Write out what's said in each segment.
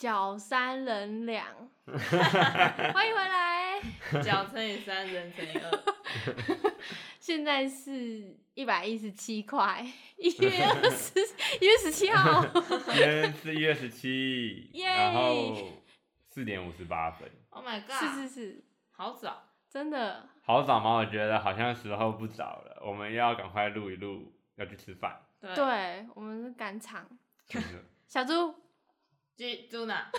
脚三人两，欢迎回来。脚乘以三，人乘以二。现在是一百一十七块，一月二十，一月十七号。今天是一月十七，耶然后四点五十八分，Oh my god！是是是，好早。真的。好早吗？我觉得好像时候不早了，我们要赶快录一录，要去吃饭。对，对，我们是赶场。小猪，记住哪？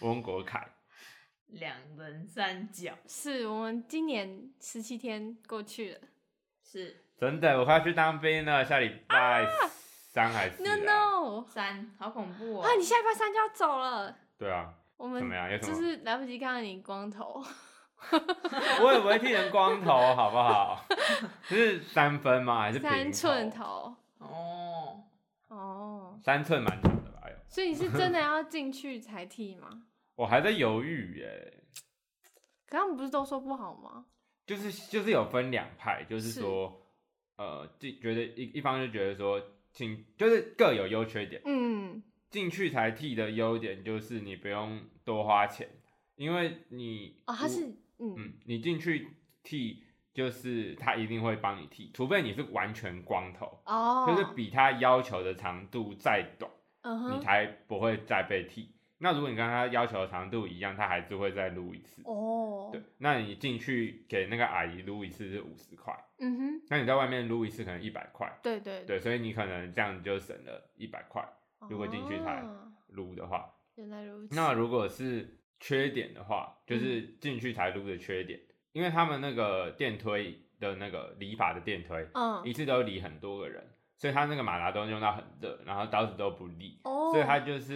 温国凯，两人三角是我们今年十七天过去了。是真的，我快要去当兵了，下礼拜三还是、No 啊？no，三，好恐怖哦！啊，你下礼拜三就要走了。对啊，我们怎么样有什么就是来不及看到你光头。我也不会剃成光头，好不好？是三分吗？还是三寸？头。哦，哦，三寸蛮所以你是真的要进去才剃吗？我还在犹豫耶。可他们不是都说不好吗？就是就是有分两派，就是是说，呃，进觉得一一方就觉得说请就是各有优缺点，嗯，进去才剃的优点就是你不用多花钱，因为你哦，他是嗯嗯，你进去剃就是他一定会帮你剃，除非你是完全光头，哦，就是比他要求的长度再短，你才不会再被剃。那如果你跟他要求的长度一样，他还是会再撸一次。哦，对，那你进去给那个阿姨撸一次是五十块，嗯哼，那你在外面撸一次可能一百块，对对，对，所以你可能这样就省了一百块如果进去才哦撸的话。原来如此。那如果是缺点的话，就是嗯进去才撸的缺点，因为他们那个电推的那个理发的电推，嗯一次都理很多个人，所以他那个马达都用到很热，然后刀子都不利，哦，所以他就是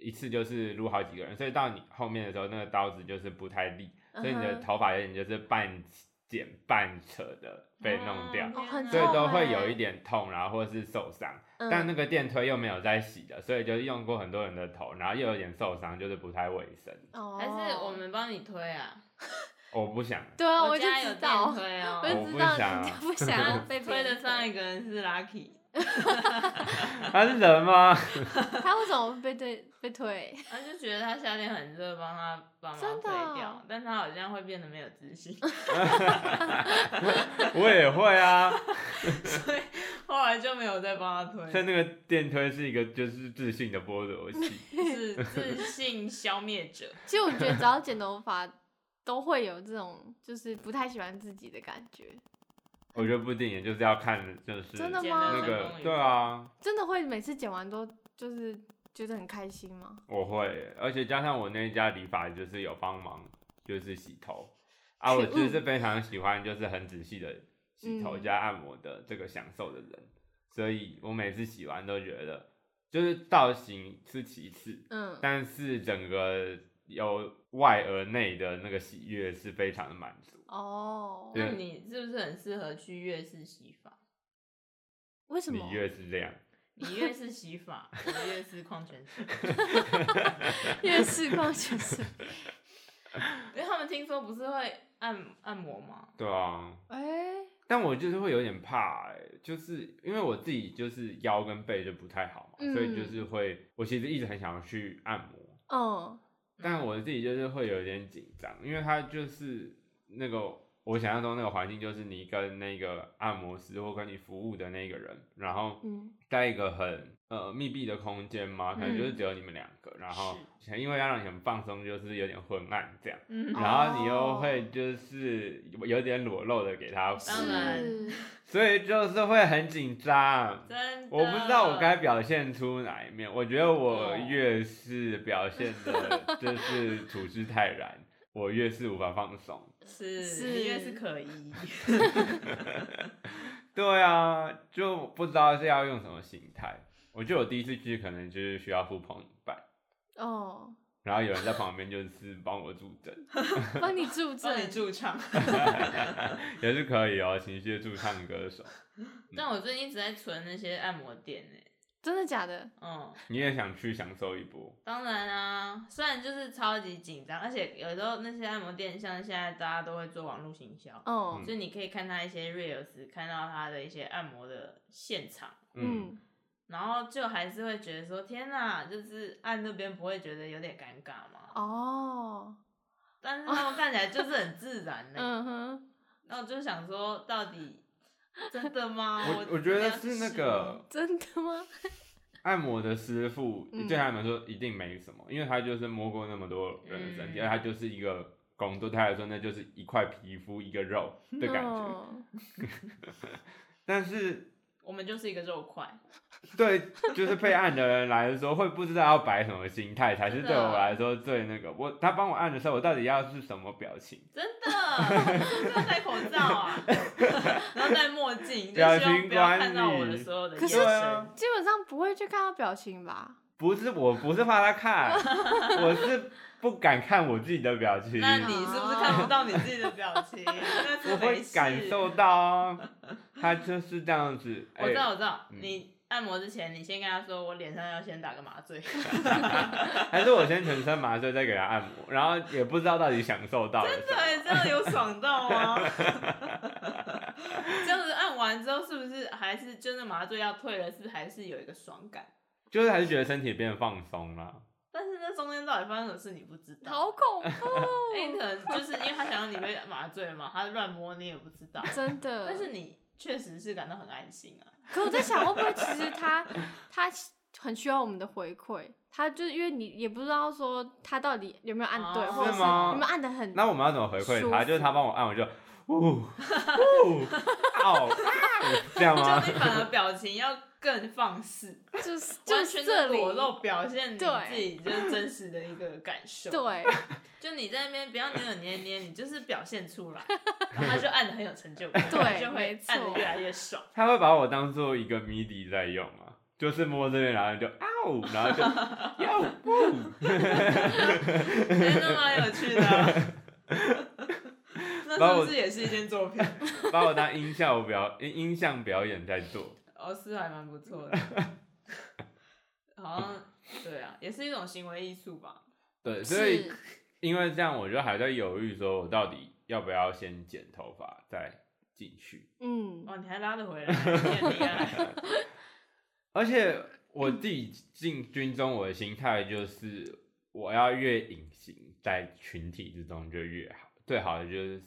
一次就是撸好几个人，所以到你后面的时候，那个刀子就是不太利，所以你的头发有点就是半剪半扯的被弄掉。所以都会有一点痛，然后或者是受伤，嗯但那个电推又没有在洗的，所以就用过很多人的头，然后又有点受伤，就是不太卫生。哦，还是我们帮你推啊？我不想，对啊，我就家有电知道，推哦我。就不知道想啊你 不 想要 被推的上一个人是 Lucky，他是人吗？他为什么会被推被推？他就觉得他夏天很热，帮他帮忙推掉，但他好像会变得没有自信，我也会啊。所以后来就没有再帮他推所以，那个电推是一个就是自信的剥夺器。是自信消灭者。其实我觉得只要剪头发，都会有这种就是不太喜欢自己的感觉，我觉得不一定，也就是要看就是真的吗那个对啊，真的会每次剪完都就是觉得很开心吗？我会，而且加上我那一家理发就是有帮忙，就是洗头啊，我就是非常喜欢就是很仔细的洗头嗯加按摩的这个享受的人，所以我每次洗完都觉得，就是造型是其次，嗯，但是整个由外而内的那个喜悦是非常的满足。哦，那你是不是很适合去粤式洗发？为什么你？越是这样，你越是洗发，我越是矿泉水，越是矿泉水，因为他们听说不是会按按摩吗？对啊，哎，但我就是会有点怕、欸，就是因为我自己就是腰跟背就不太好嘛，所以就是会，我其实一直很想要去按摩，嗯，但我自己就是会有点紧张，因为他就是那个我想象中那个环境，就是你跟那个按摩师或跟你服务的那个人，然后嗯。在一个很呃密闭的空间嘛，可能就是只有你们两个，然后因为要让你很放松，就是有点昏暗这样，然后你又会就是有点裸露的给他，当然，所以就是会很紧张。真的，我不知道我该表现出哪一面，我觉得我哦。越是表现的 就是处之泰然，我越是无法放松。是是。你越是可疑，对啊，就不知道是要用什么心态。我觉得我第一次去可能就是需要付朋引伴，哦，然后有人在旁边就是帮我助阵，帮你助帮你阵，驻唱。也是可以哦，情绪助唱歌手。但我最近一直在存那些按摩店呢。真的假的？嗯，你也想去享受一波？当然啊，虽然就是超级紧张，而且有时候那些按摩店，像现在大家都会做网络行销，哦，所以你可以看他一些 reels，看到他的一些按摩的现场，嗯，嗯，然后就还是会觉得说天哪，就是按那边不会觉得有点尴尬吗？哦，但是他们看起来就是很自然呢、嗯哼，然后我就想说，到底 真的吗？我我觉得是那个 真的吗？按摩的师傅嗯对他们来说一定没什么，因为他就是摸过那么多人的身体，嗯而他就是一个工作，对他来说那就是一块皮肤一个肉的感觉。哦但是我们就是一个肉块，对，就是被按的人来说，会不知道要摆什么心态，才是对我来说最那个。我他帮我按的时候，我到底要是什么表情？真的，要戴口罩啊？然后戴墨镜，就表情管看到我的理所有的眼可是。基本上不会去看到表情吧？不是，我不是怕他看，我是不敢看我自己的表情，那你是不是看不到你自己的表情？我会感受到啊，他就是这样子。我知道，哎我知道。嗯你按摩之前，你先跟他说，我脸上要先打个麻醉。还是我先全身麻醉再给他按摩，然后也不知道到底享受到了什么。对，这样有爽到吗？这样子按完之后，是不是还是真的麻醉要退了？是不是还是有一个爽感？就是还是觉得身体变得放松了。但是那中间到底发生什么事你不知道。好恐怖，哎、你可能就是因为他想要你被麻醉嘛，他乱摸你也不知道。真的。但是你确实是感到很安心啊。可我在想，会不会其实他他很需要我们的回馈？他就是因为你也不知道说他到底有没有按对，哦或者是有没有按的很那我们要怎么回馈他？就是他帮我按，我就呜 呜嗷，这样吗？就？你反而表情要更放肆，就是就完全是这里。的裸露表现你自己就是真实的一个感受。，对，就你在那边不要扭扭捏捏，你就是表现出来，然后他就按的很有成就感，对就会按的越来越爽。他会把我当做一个谜底在用啊，就是摸这边，然后就嗷，然后就哟呜，真的蛮有趣的啊、那是不是也是一件作品？把我当音效表音音像表演在做。哦，是还蛮不错的。好像对啊，也是一种行为艺术吧。对，所以因为这样，我就还在犹豫，说我到底要不要先剪头发再进去。嗯，哦，你还拉得回来，你很厉害。而且我自己进军中，我的心态就是我要越隐形在群体之中就越好，最好的就是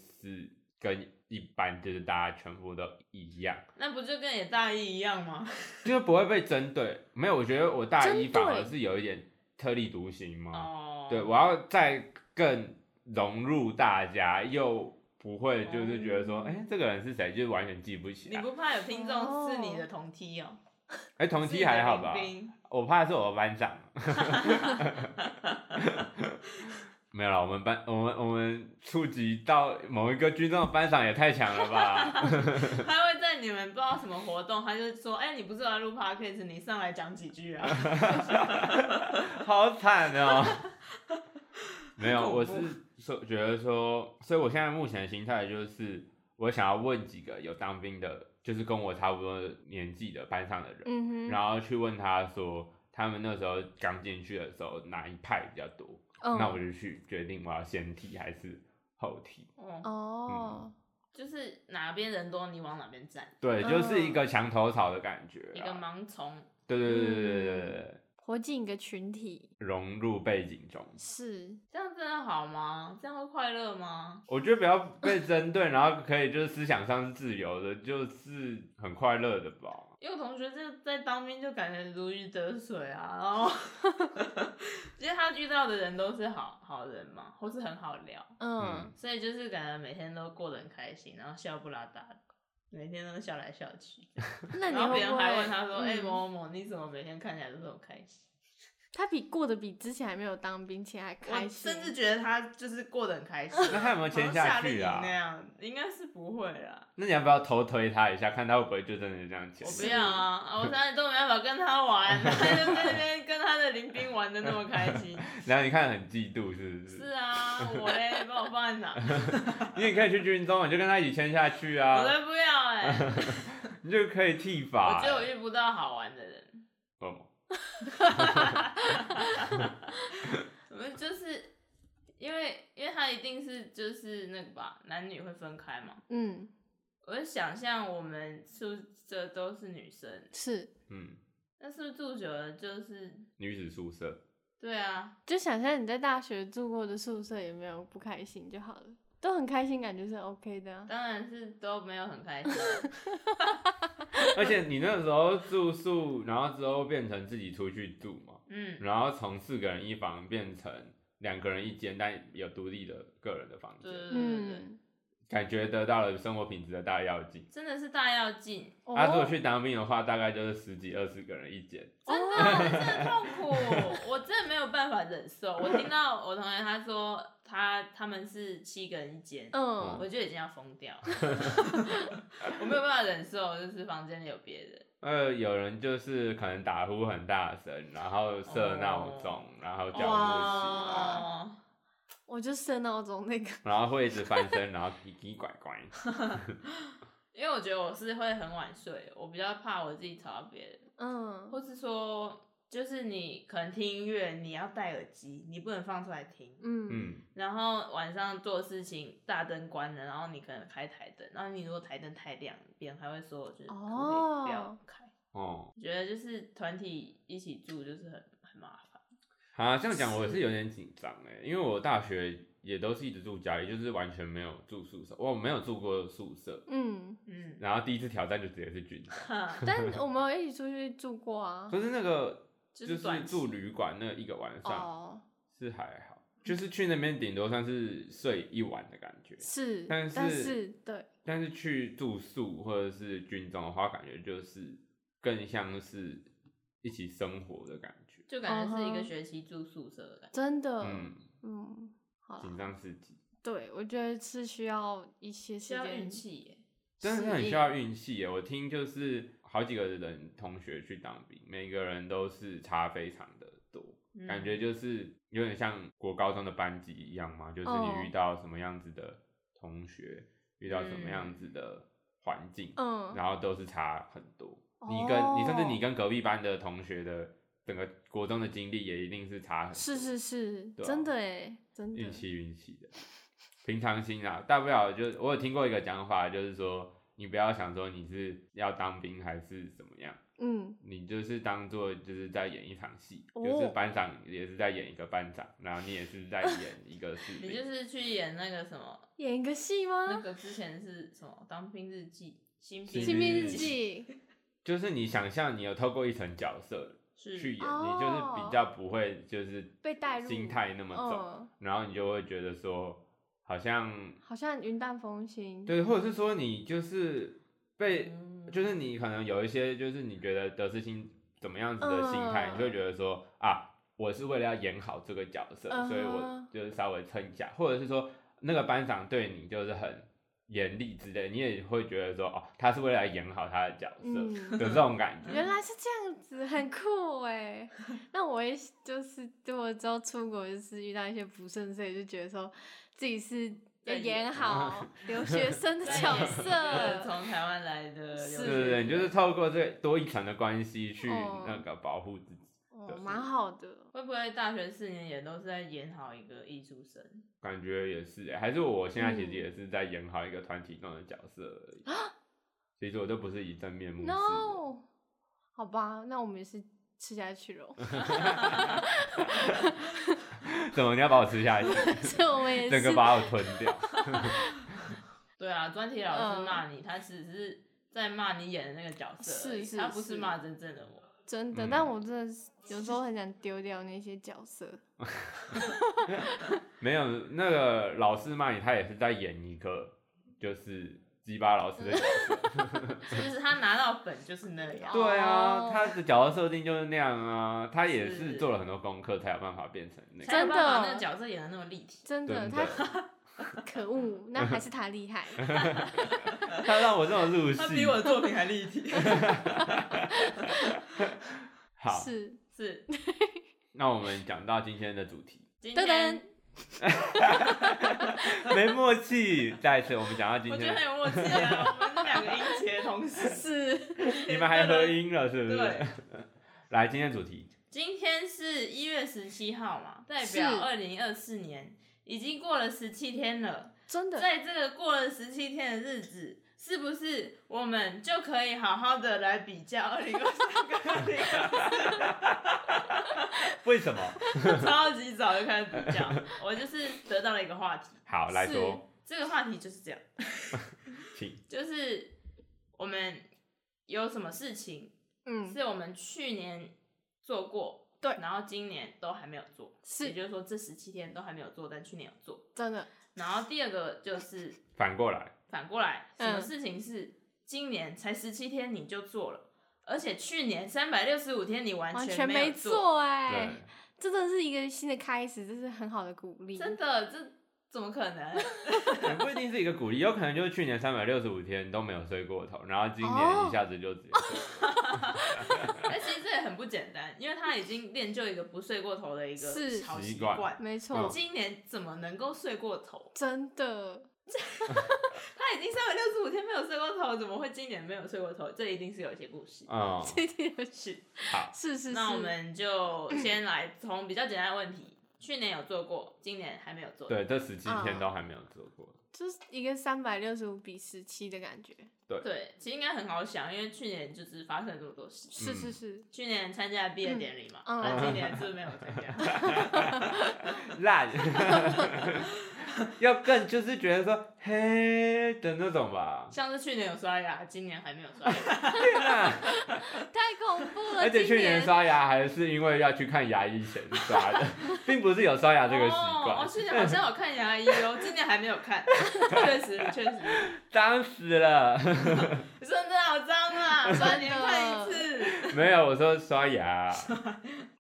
跟一般就是大家全部都一样，那不就跟你大一一样吗？就是不会被针对。没有，我觉得我大一反而是有一点特立独行嘛。哦，对，我要再更融入大家，又不会就是觉得说，哎、这个人是谁，就是完全记不起来。你不怕有听众是你的同梯哦？哎、同梯还好吧我怕是我的班长。没有了，我们班我们我们触及到某一个军中的班长也太强了吧？他会在你们不知道什么活动，他就说：“哎、你不是有来录 podcast，你上来讲几句啊。好惨哦！没有，我是说觉得说，所以我现在目前的心态就是，我想要问几个有当兵的，就是跟我差不多年纪的班上的人，嗯哼，然后去问他说，他们那时候刚进去的时候哪一派比较多，那我就去决定我要先提还是后提。哦，就是哪边人多，你往哪边站。对，就是一个墙头草的感觉，一个盲从。对对对对对对对，活进一个群体，融入背景中。是这样真的好吗？这样会快乐吗？我觉得不要被针对，然后可以就是思想上是自由的，就是很快乐的吧。因为我同学就在当兵，就感觉如鱼得水啊，然后 其实他遇到的人都是好好人嘛，或是很好聊，嗯。所以就是感觉每天都过得很开心，然后笑不拉达的，每天都笑来笑去。那。你然后别人还问他说：“哎、嗯某某某，你怎么每天看起来都这么开心他比过得比之前还没有当兵前还？”我开心，甚至觉得他就是过得很开心。那他有没有签好像夏令营下去啊那？样应该是不会啦。那你要不要偷推他一下，看他会不会就真的这样签我？不要啊！啊我现在都没办法跟他玩，他就在那边跟他的林兵玩的那么开心。然后你看很嫉妒是不是？是啊，我嘞，把我放在哪？你也可以去军中，你就跟他一起签下去啊我啊，才不要哎、你就可以剃发我发、觉得我遇不到好玩的人。哦，我们就是因为，因为他一定是就是那个吧，男女会分开嘛。嗯我就想象我们宿舍都是女生，是嗯，那是不是住久了就是？女子宿舍。对啊，就想象你在大学住过的宿舍有没有不开心就好了，都很开心，感觉是 OK 的、啊。当然是都没有很开心。而且你那个时候住宿，然后之后变成自己出去住嘛，嗯，然后从四个人一房变成两个人一间，但有独立的个人的房间，对对对对对，嗯，感觉得到了生活品质的大要进。真的是大要进，哦他、如果去当兵的话，大概就是十几二十个人一间。真的真的痛苦，我真的没有办法忍受。我听到我同学他说他他们是七个人一间，嗯，我就已经要疯掉，我没有办法忍受，就是房间里有别人。呃，有人就是可能打呼很大声，然后设闹钟，然后叫不我就设闹钟那个，然后会一直翻身，然后奇奇怪怪。因为我觉得我是会很晚睡，我比较怕我自己吵到别人，嗯，或是说，就是你可能听音乐，你要戴耳机，你不能放出来听。嗯嗯，然后晚上做事情，大灯关了，然后你可能开台灯，然后你如果台灯太亮，别人还会说，就是可不可以不要开？哦，我觉得就是团体一起住就是很很麻烦。啊，这样讲我是有点紧张哎，因为我大学也都是一直住家里，就是完全没有住宿舍，我没有住过宿舍。嗯，嗯，然后第一次挑战就直接是军长，但我们有一起出去住过啊。可是那个就是住旅馆那一个晚上哦，是还好，就是去那边顶多算是睡一晚的感觉，是，但是但是对，但是去住宿或者是军中的话，感觉就是更像是一起生活的感觉，就感觉是一个学期住宿舍的感觉。真的，嗯，嗯，好紧，张刺激，对，我觉得是需要一些时间需要运，气耶，真的是很需要运气耶。我听就是好几个人同学去当兵，每个人都是差非常的多，嗯感觉就是有点像国高中的班级一样嘛，就是哦你遇到什么样子的同学，遇到什么样子的环境，嗯，然后都是差很多。你跟你甚至你跟隔壁班的同学的整个国中的经历也一定是差很多。是是是，啊真的哎，真的运，气运气的，平常心啊，大不了就我有听过一个讲法，就是说你不要想说你是要当兵还是怎么样，嗯，你就是当做就是在演一场戏，哦就是班长也是在演一个班长，然后你也是在演一个士你，就。是去演那个什么，演一个戏吗那？个之前是什么《当兵日记》新兵新兵日兵日记，就是你想象你有透过一层角色去演，哦你就是比较不会就是被带入心态那么重，嗯，然后你就会觉得说好像好像云淡风轻，对，或者是说你就是被，嗯就是你可能有一些就是你觉得得失心怎么样子的心态，嗯你就会觉得说啊，我是为了要演好这个角色，嗯所以我就是稍微撑一下，或者是说那个班长对你就是很严厉之类，你也会觉得说哦，他是为了演好他的角色嗯，的这种感觉。原来是这样子，很酷哎。那我也就是，如果之后出国，就是遇到一些不顺遂，就觉得说自己是要演演好 留学生的角色。从台湾来的是你就是透过这多一层的关系去哦那个保护自己，哦，蛮好的。会不会大学四年也都是在演好一个艺术生？感觉也是欸，还是我现在其实嗯也是在演好一个团体中的角色而已。其实我都不是以真面目示。No，好吧，那我们也是吃下去了。怎么你要把我吃下去？所以我们也是整个把我吞掉。对啊，专题老师嗯骂你，他只是在骂你演的那个角色是是他不是是骂真正的我。真的，嗯但我真的是有时候很想丢掉那些角色。没有那个老师骂你，他也是在演一个就是鸡巴老师的角色。就是他拿到本就是那样。对啊哦，他的角色设定就是那样啊，他也是是做了很多功课才有办法变成那个。真的那个角色演的那么立体。真的，他，可恶，那还是他厉害。他让我这么入戏。他比我的作品还立体。好，是，是，那我们讲到今天的主题，噔今天噔，没默契。再一次，我们讲到今天我觉得天很，有默契啊，我们是两个音节同时。是，你们还合音了，是不是对？来，今天主题，今天是一月十七号嘛，代是表二零二四年已经过了十七天了。真的，在这个过了十七天的日子，是不是我们就可以好好的来比较二零二三跟二零二为什么？四？超级早就开始比较，我就是得到了一个话题。好，来说，这个话题就是这样，请。就是我们有什么事情嗯，是我们去年做过，对。然后今年都还没有做，是。也就是说这十七天都还没有做，但去年有做。真的，然后第二个就是反过来，反过来，什么嗯事情是今年才十七天你就做了，而且去年三百六十五天你完完全全没做，哎、对，这真的是一个新的开始，这是很好的鼓励。真的这怎么可能？也不一定是一个鼓励，有可能就是去年三百六十五天都没有睡过头，然后今哦年一下子就直接睡。但 其实这也很不简单，因为他已经练就一个不睡过头的一个好习习惯惯。没错，嗯今年怎么能够睡过头？真的 他已经三百六十五天没有睡过头，怎么会今年没有睡过头？这一定是有一些故事。嗯，这点是，好，是是是。那我们就先来从比较简单的问题，去年有做过，今年还没有做。对，这十七天嗯都还没有做过。就是一个三百六十五比十七的感觉。对对，其实应该很好想，因为去年就是发生了这么多事。是是嗯是，去年参加毕业典礼嘛，嗯那、今年是不是没有参加？烂，要更就是觉得说嘿的那种吧。像是去年有刷牙，今年还没有刷牙。天哪！太恐怖了。而且去年刷牙还是因为要去看牙医前刷的，并不是有刷牙这个习哦，惯哦，。去年好像有看牙医哦，今年还没有看。确实，确实，脏死了。真的好脏啊！三年看一次。没有，我说刷牙。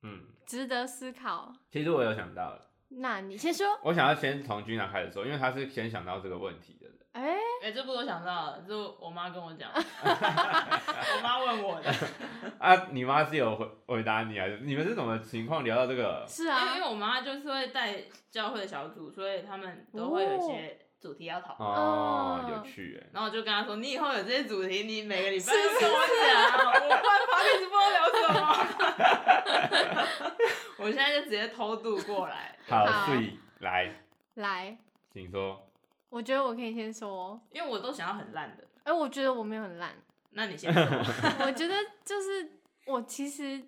嗯，值得思考。其实我有想到了，那你先说。我想要先从君长开始说，因为他是先想到这个问题的人。哎、哎、这不是我想到的，这是我妈跟我讲，我妈问我的，啊，你妈是有回回答你啊你们是怎么情况聊到这个？是啊因为，我妈就是会带教会的小组，所以他们都会有一些主题要讨论。哦，嗯有趣哎。然后我就跟她说，你以后有这些主题，你每个礼拜是都跟我讲，我不然 p 直播聊什么。我现在就直接偷渡过来，好，好所以来，来，请说。我觉得我可以先说。因为我都想要很烂的。哎、我觉得我没有很烂。那你先说。我觉得就是我其实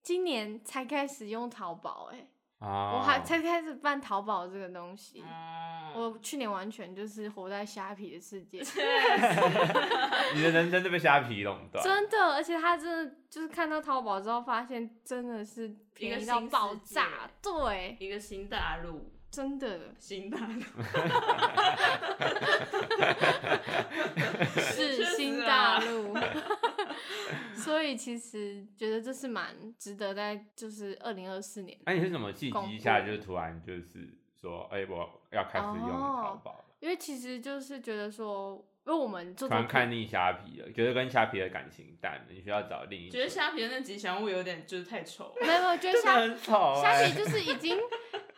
今年才开始用淘宝、哎、啊，我还才开始办淘宝这个东西。哦，我去年完全就是活在虾皮的世界，你的人生就被虾皮垄断。真的，而且他真的就是看到淘宝之后，发现真的是便宜到爆炸，对，一个新大陆，真的新大陆 是新啊大陆，所以其实觉得这是蛮值得在就是二零二四年，那、你是什么契机下，就是突然就是说，哎、我要开始用淘宝了？因为其实就是觉得说，因为我们做突然，看腻虾皮了，觉得跟虾皮的感情淡了，你需要找另一觉得个虾皮的那吉祥物有点就是太丑。没有，没有觉得虾很丑、虾欸。皮就是已经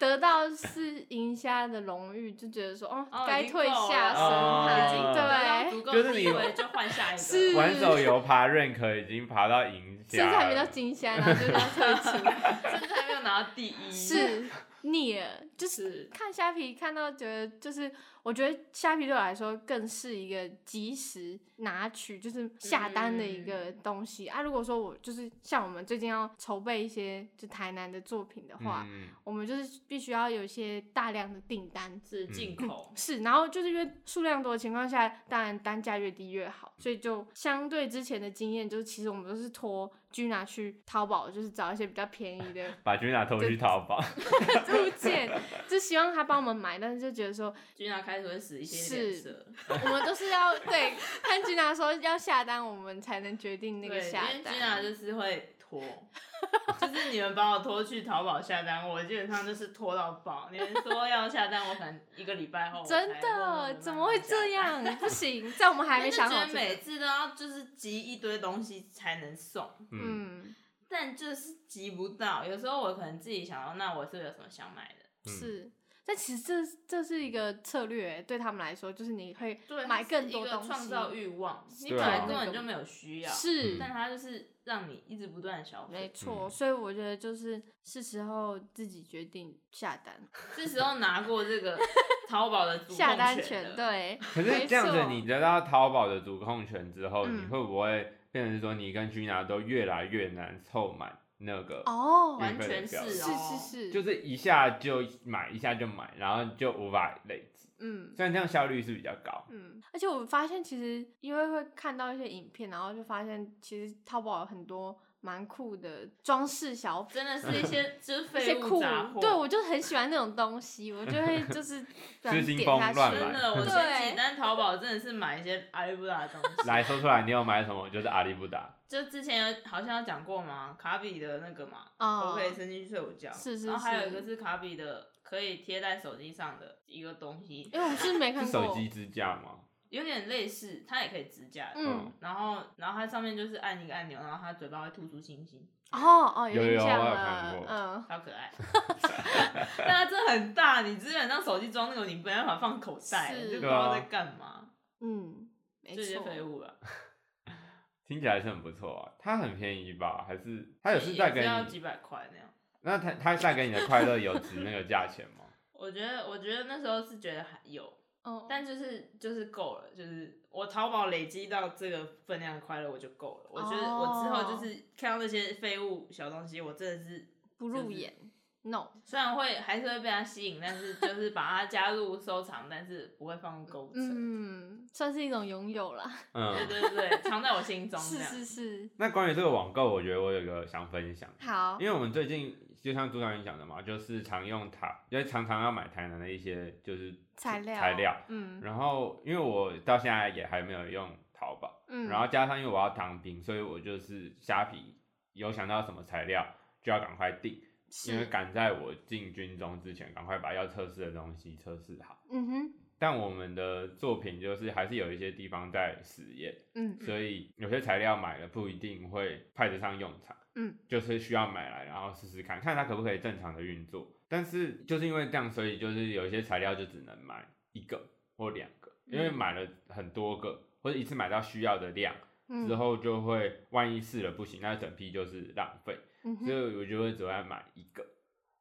得到是赢虾的荣誉，就觉得说，哦哦，该退下了神坛，哦得到对，足够就是你地位就换下一个。是玩手游爬 rank 已经爬到赢甚至还没到，金虾，然后就要退出，甚至还没有拿到第一。是腻了，就是是，看虾皮看到觉得就是，我觉得虾皮对我来说更是一个及时拿取就是下单的一个东西、啊。如果说我就是像我们最近要筹备一些就台南的作品的话，嗯，我们就是必须要有一些大量的订单。是进口。是，然后就是因为数量多的情况下，当然单价越低越好，所以就相对之前的经验，就是其实我们都是托居拿去淘宝，就是找一些比较便宜的 把君娜拖去淘宝，物件，就希望他帮我们买，但是就觉得说，君娜开始会死一些脸是色，我们都是要对看君拿说要下单，我们才能决定那个下为君娜单。就是会拖，就是你们把我拖去淘宝下单，我基本上就是拖到爆。你们说要下单，我可能一个礼拜后才真的怎么会这？样？不 行，在我们还没想。每次都要就是集一堆东西才能送，嗯，嗯，但就是集不到。有时候我可能自己想到，那我是有什么想买的？嗯是。但其实这这是一个策略，对他们来说，就是你会对，买更多东西，创造欲望，你本来根本就没有需要，是，但他就是让你一直不断的消费，没错，嗯所以我觉得就是是时候自己决定下单，是时候拿过这个 淘宝的主控下单权对，可是这样子，你得到淘宝的主控权之后，嗯你会不会变成说你跟 Gina 都越来越难凑满那个？哦，完全是是哦，是是，就是一下就买，一下就买，然后就无法累积。嗯。虽然这样效率是比较高，嗯，而且我发现其实因为会看到一些影片，然后就发现其实淘宝有很多蛮酷的装饰小品，真的是一些 就是一废物些酷杂货，对我就很喜欢那种东西，我就会就是 不然失心点下去疯真的，我 前对几单淘宝真的是买一些阿里不达的东西。来说出来，你有买什么？就是阿里不达。就之前有好像有讲过嘛，卡比的那个嘛，哦我可以伸进去睡午觉。是是然后还有一个是卡比的，可以贴在手机上的一个东西，因为我是没看过，是手机支架吗？有点类似，它也可以支架。嗯，然后，然后它上面就是按一个按钮，然后它嘴巴会吐出星星，哦哦，有印象有我有了看过嗯，好可爱。但它真的很大，你基本上手机装那个，你没办法放口袋，是就不知道在干嘛。嗯，没这些，废物了，听起来是很不错啊。它很便宜吧？还是它也是也带给你？只要几百块那样。那他他带给你的快乐有值那个价钱吗？我觉得，我觉得那时候是觉得还有，哦，但就是就是够了，就是我淘宝累积到这个分量的快乐我就够了。我觉得我之后哦就是看到那些废物小东西，我真的是不入眼，no，虽然会还是会被它吸引，但是就是把它加入收藏，但是不会放入购物车。嗯，算是一种拥有啦，对嗯，对对，藏在我心中 这是。是是，那关于这个网购，我觉得我有一个想分享，好因，为我们最近就像朱导演讲的嘛，就是常用它，因为常常要买台南的一些就是材料材料，嗯然后因为我到现在也还没有用淘宝，嗯，然后加上因为我要当兵，所以我就是虾皮有想到什么材料就要赶快订，因为，赶在我进军中之前，赶快把要测试的东西测试好。嗯哼，但我们的作品就是还是有一些地方在实验，嗯所以有些材料买了不一定会派得上用场，嗯，就是需要买来然后试试看，看它可不可以正常的运作。但是就是因为这样，所以就是有一些材料就只能买一个或两个，因为嗯买了很多个或者一次买到需要的量嗯之后，就会万一试了不行，那整批就是浪费，嗯所以，我就会只会买一个。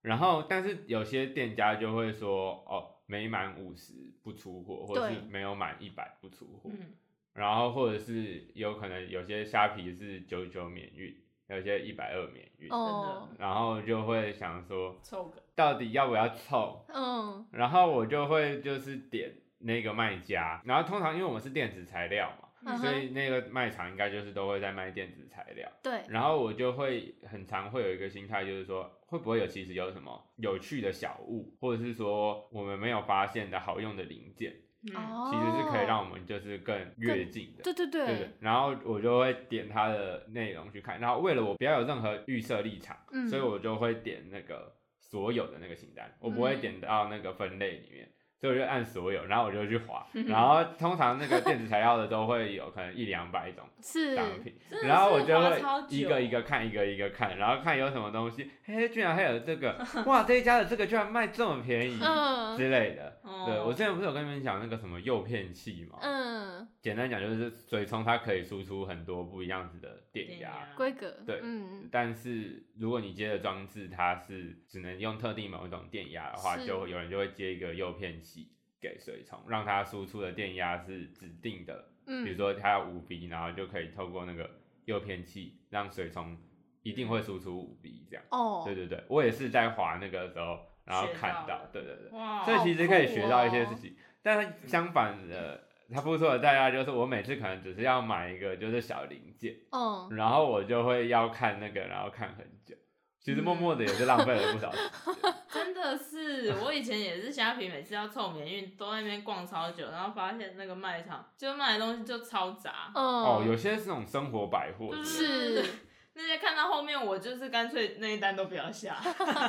然后，但是有些店家就会说，哦，没满五十不出货，或者是没有满一百不出货。嗯，然后或者是有可能有些虾皮是九九免运，有些一百二免运，哦，然后就会想说凑个。到底要不要凑，嗯。然后我就会就是点那个卖家，然后通常因为我们是电子材料嘛，嗯所以那个卖场应该就是都会在卖电子材料，对，然后我就会很常会有一个心态，就是说会不会有其实有什么有趣的小物，或者是说我们没有发现的好用的零件，其实是可以让我们就是更越境的。对对对。对，然后我就会点它的内容去看，然后为了我不要有任何预设立场，嗯。所以我就会点那个所有的那个清单，我不会嗯。点到那个分类里面，所以我就按所有，然后我就去划，然后通常那个电子材料的都会有可能一两百种 是，商品，然后我就会一个一个看，一个一个看，然后看有什么东西，嘿，居然还有这个，哇，这一家的这个居然卖这么便宜嗯之类的。哦对我之前不是有跟你们讲那个什么诱骗器吗？嗯，简单讲就是水冲它可以输出很多不一样子的电压，规格，对嗯，但是如果你接的装置它是只能用特定某一种电压的话，是就有人就会接一个诱骗器给水冲，让它输出的电压是指定的，嗯，比如说它要五 B，然后就可以透过那个诱骗器让水冲一定会输出五 B 这样。哦，对对对，我也是在滑那个时候，然后看到到，对对对。哇，所以其实可以学到一些哦事情，但是相反的，它付出的代价就是我每次可能只是要买一个就是小零件，嗯，然后我就会要看那个，然后看很久，其实默默的也是浪费了不少时间。真的是，我以前也是虾皮，每次要凑免运都在那边逛超久，然后发现那个卖场就卖的东西就超杂，嗯，哦，有些是那种生活百货是，那些看到后面我就是干脆那一单都不要下，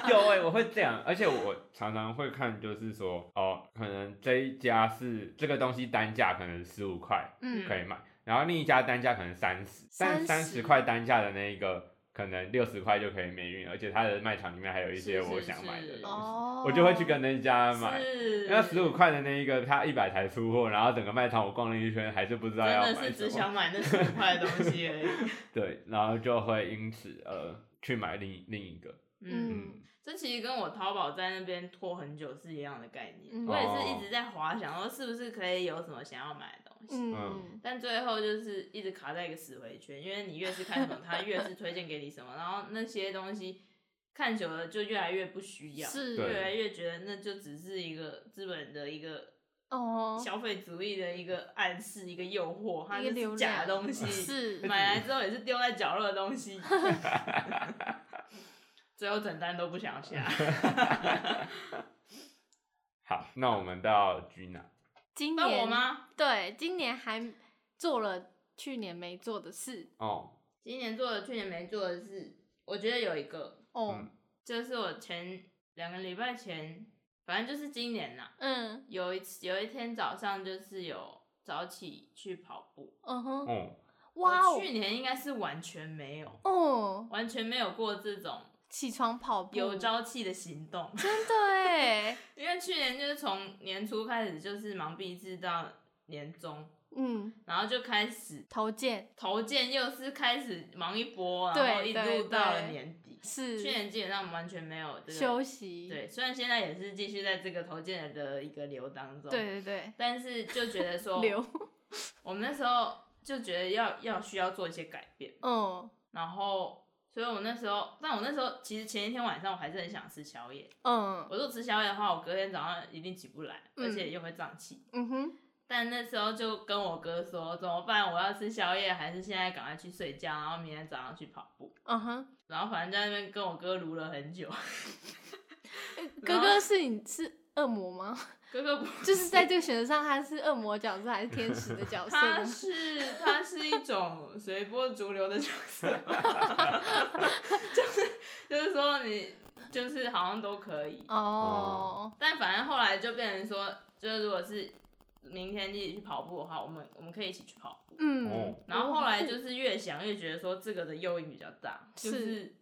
有哎、我会这样，而且我常常会看，就是说，哦，可能这一家是这个东西单价可能十五块嗯，可以买，然后另一家单价可能三十，但三30十块单价的那一个可能六十块就可以免运，而且它的卖场里面还有一些我想买的东西，哦，我就会去跟那家买。是那十五块的那一个，它一百才出货，然后整个卖场我逛了一圈，还是不知道要真的是只买什么。想买那十五块的东西而已。对，然后就会因此呃去买另另一个。嗯，嗯这其实跟我淘宝在那边拖很久是一样的概念。嗯我也是一直在滑，想说是不是可以有什么想要买的东西。嗯但最后就是一直卡在一个死回圈，因为你越是看什么，他 越是推荐给你什么，然后那些东西看久了就越来越不需要，是越来越觉得那就只是一个资本的一个哦，消费主义的一个暗示，一个诱惑，它是假的东西，是买来之后也是丢在角落的东西，最后整单都不想下。好，那我们到 Gina。那今年我吗？对，今年还做了去年没做的事。哦，今年做了，去年没做的事，我觉得有一个，哦，嗯。就是我前两个礼拜前，反正就是今年啦、嗯。有一次有一天早上就是有早起去跑步。嗯哼，哦，哇哦。我去年应该是完全没有，哦，完全没有过这种起床跑步。有朝气的行动。真的哎，因为去年就是从年初开始就是忙毕制到年终，嗯，然后就开始投件。投件，又是开始忙一波，对然后一路到了年底。是。去年基本上完全没有这个休息，对，虽然现在也是继续在这个投件的一个流当中，，对对对，但是就觉得说，流，我们那时候就觉得要要需要做一些改变，嗯。然后，所以我那时候，但我那时候其实前一天晚上我还是很想吃宵夜，嗯我如果吃宵夜的话，我隔天早上一定起不来，嗯而且又会胀气。嗯哼，但那时候就跟我哥说怎么办？我要吃宵夜，还是现在赶快去睡觉，然后明天早上去跑步？嗯哼，然后反正在那边跟我哥撸了很久。哥哥是你是恶魔吗？哥哥不就是在这个选择上，他是恶魔角色还是天使的角色他？是他是一种随波逐流的角色，就是就是说你就是好像都可以，哦，但反正后来就变成说，就是如果是明天一起去跑步的话，我们我们可以一起去跑步。嗯哦，然后后来就是越想越觉得说这个的诱因比较大，就是是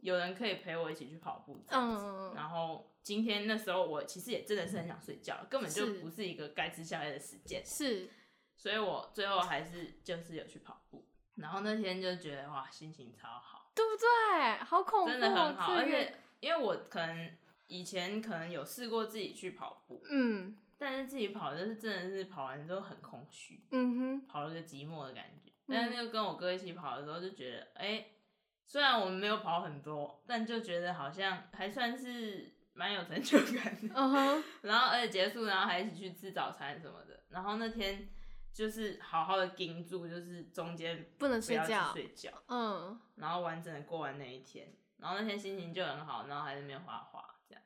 有人可以陪我一起去跑步这样子。嗯，然后今天那时候我其实也真的是很想睡觉，根本就不是一个该吃宵夜的时间，是，所以我最后还是就是有去跑步。然后那天就觉得哇，心情超好，对不对？好恐怖，真的很好，而且因为我可能以前可能有试过自己去跑步，嗯但是自己跑就是真的是跑完之后很空虚，嗯哼，跑了个寂寞的感觉。嗯但是又跟我哥一起跑的时候，就觉得哎、虽然我们没有跑很多，但就觉得好像还算是蛮有成就感的。嗯哼，然后而且结束，然后还一起去吃早餐什么的。然后那天就是好好的盯住，就是中间不能不要去睡觉，睡觉，嗯，然后完整的过完那一天。然后那天心情就很好，然后还在那边画画，这样，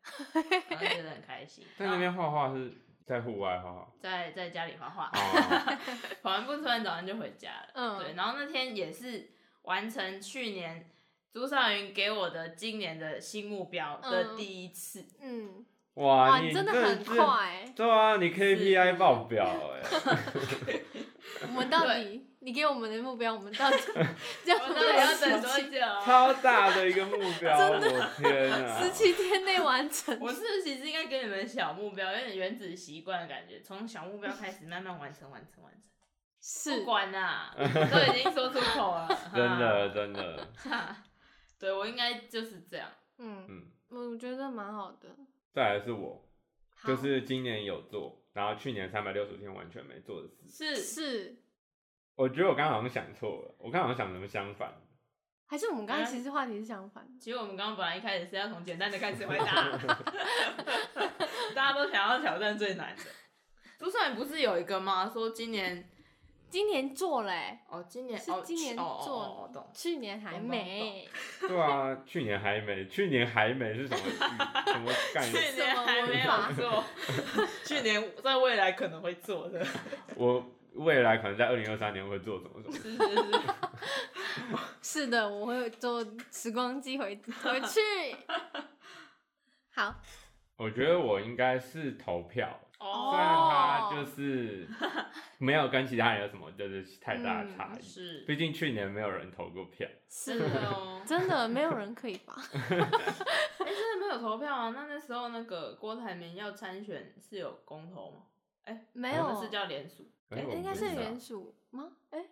然后觉得很开心。在那边画画是在户外画画。在在家里画画，哦，跑完步吃完早餐就回家了。嗯对，然后那天也是完成去年朱少云给我的今年的新目标的嗯第一次。嗯，哇，哇，你你真的很这快，对啊，你 KPI 爆表哎，我们到底，你给我们的目标，我们到底这 样我到底要等多久？超大的一个目标，我天啊！十七天内完成，我是不是其实应该给你们小目标，有点原子习惯的感觉，从小目标开始慢慢完成，完成，完成。是不管啦，都已经说出口了。真的真的，哈。对我应该就是这样。嗯，嗯，我觉得蛮好的，再来是我，就是今年有做，然后去年三百六十天完全没做的事。是是，我觉得我刚刚好像想错了，我刚刚好像想什么相反。还是我们刚刚其实话题是相反的，其实我们刚刚本来一开始是要从简单的开始回答，大家都想要挑战最难的。朱少你不是有一个吗？说今年今年做了欸，哦，今年哦，是今年做。去年还没，对啊，去年还没，去年还没是什么语什么概 去？年还没有做，去年在未来可能会做的。我未来可能在二零二三年会做什么什么？是是是，是的，我会坐时光机回回去。好，我觉得我应该是投票，哦虽然它哦就是没有跟其他人有什么就是太大的差嗯异。是毕竟去年没有人投过票，是的哦。真的没有人可以吧？哎、真的没有投票啊？那那时候那个郭台铭要参选是有公投吗？哎没有，是叫联署，哎我应该是联署吗？哎，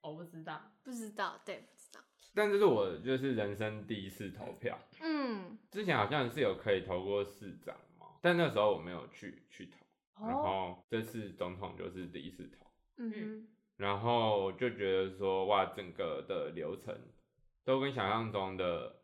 我不知道。不知道，对，不知道。但这是我就是人生第一次投票。嗯，之前好像是有可以投过市长嘛，但那时候我没有去去投，然哦，后这次总统就是第一次投，嗯，然后就觉得说哇，整个的流程都跟想象中的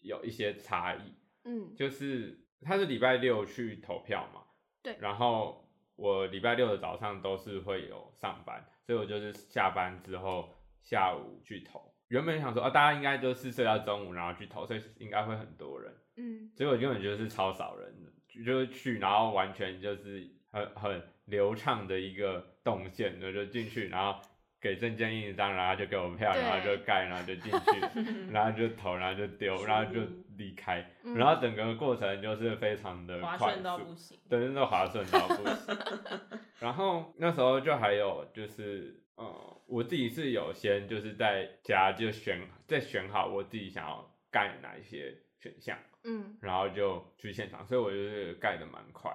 有一些差异，嗯，就是他是礼拜六去投票嘛，对。然后我礼拜六的早上都是会有上班，所以我就是下班之后下午去投。原本想说啊，大家应该就是睡到中午然后去投，所以应该会很多人。嗯，结果根本就是超少人就是去，然后完全就是很很流畅的一个动线，我就进去，然后给证件印一张，然后就给我票，然后就盖，然后就进去，然后就投，然后就丢，然后就离开，嗯然后整个过程就是非常的快划算到速不行。对，真的划算到不行。然后那时候就还有就是，呃，我自己是有先就是在家就选再选好我自己想要盖哪一些选项，嗯然后就去现场，所以我就是盖的蛮快。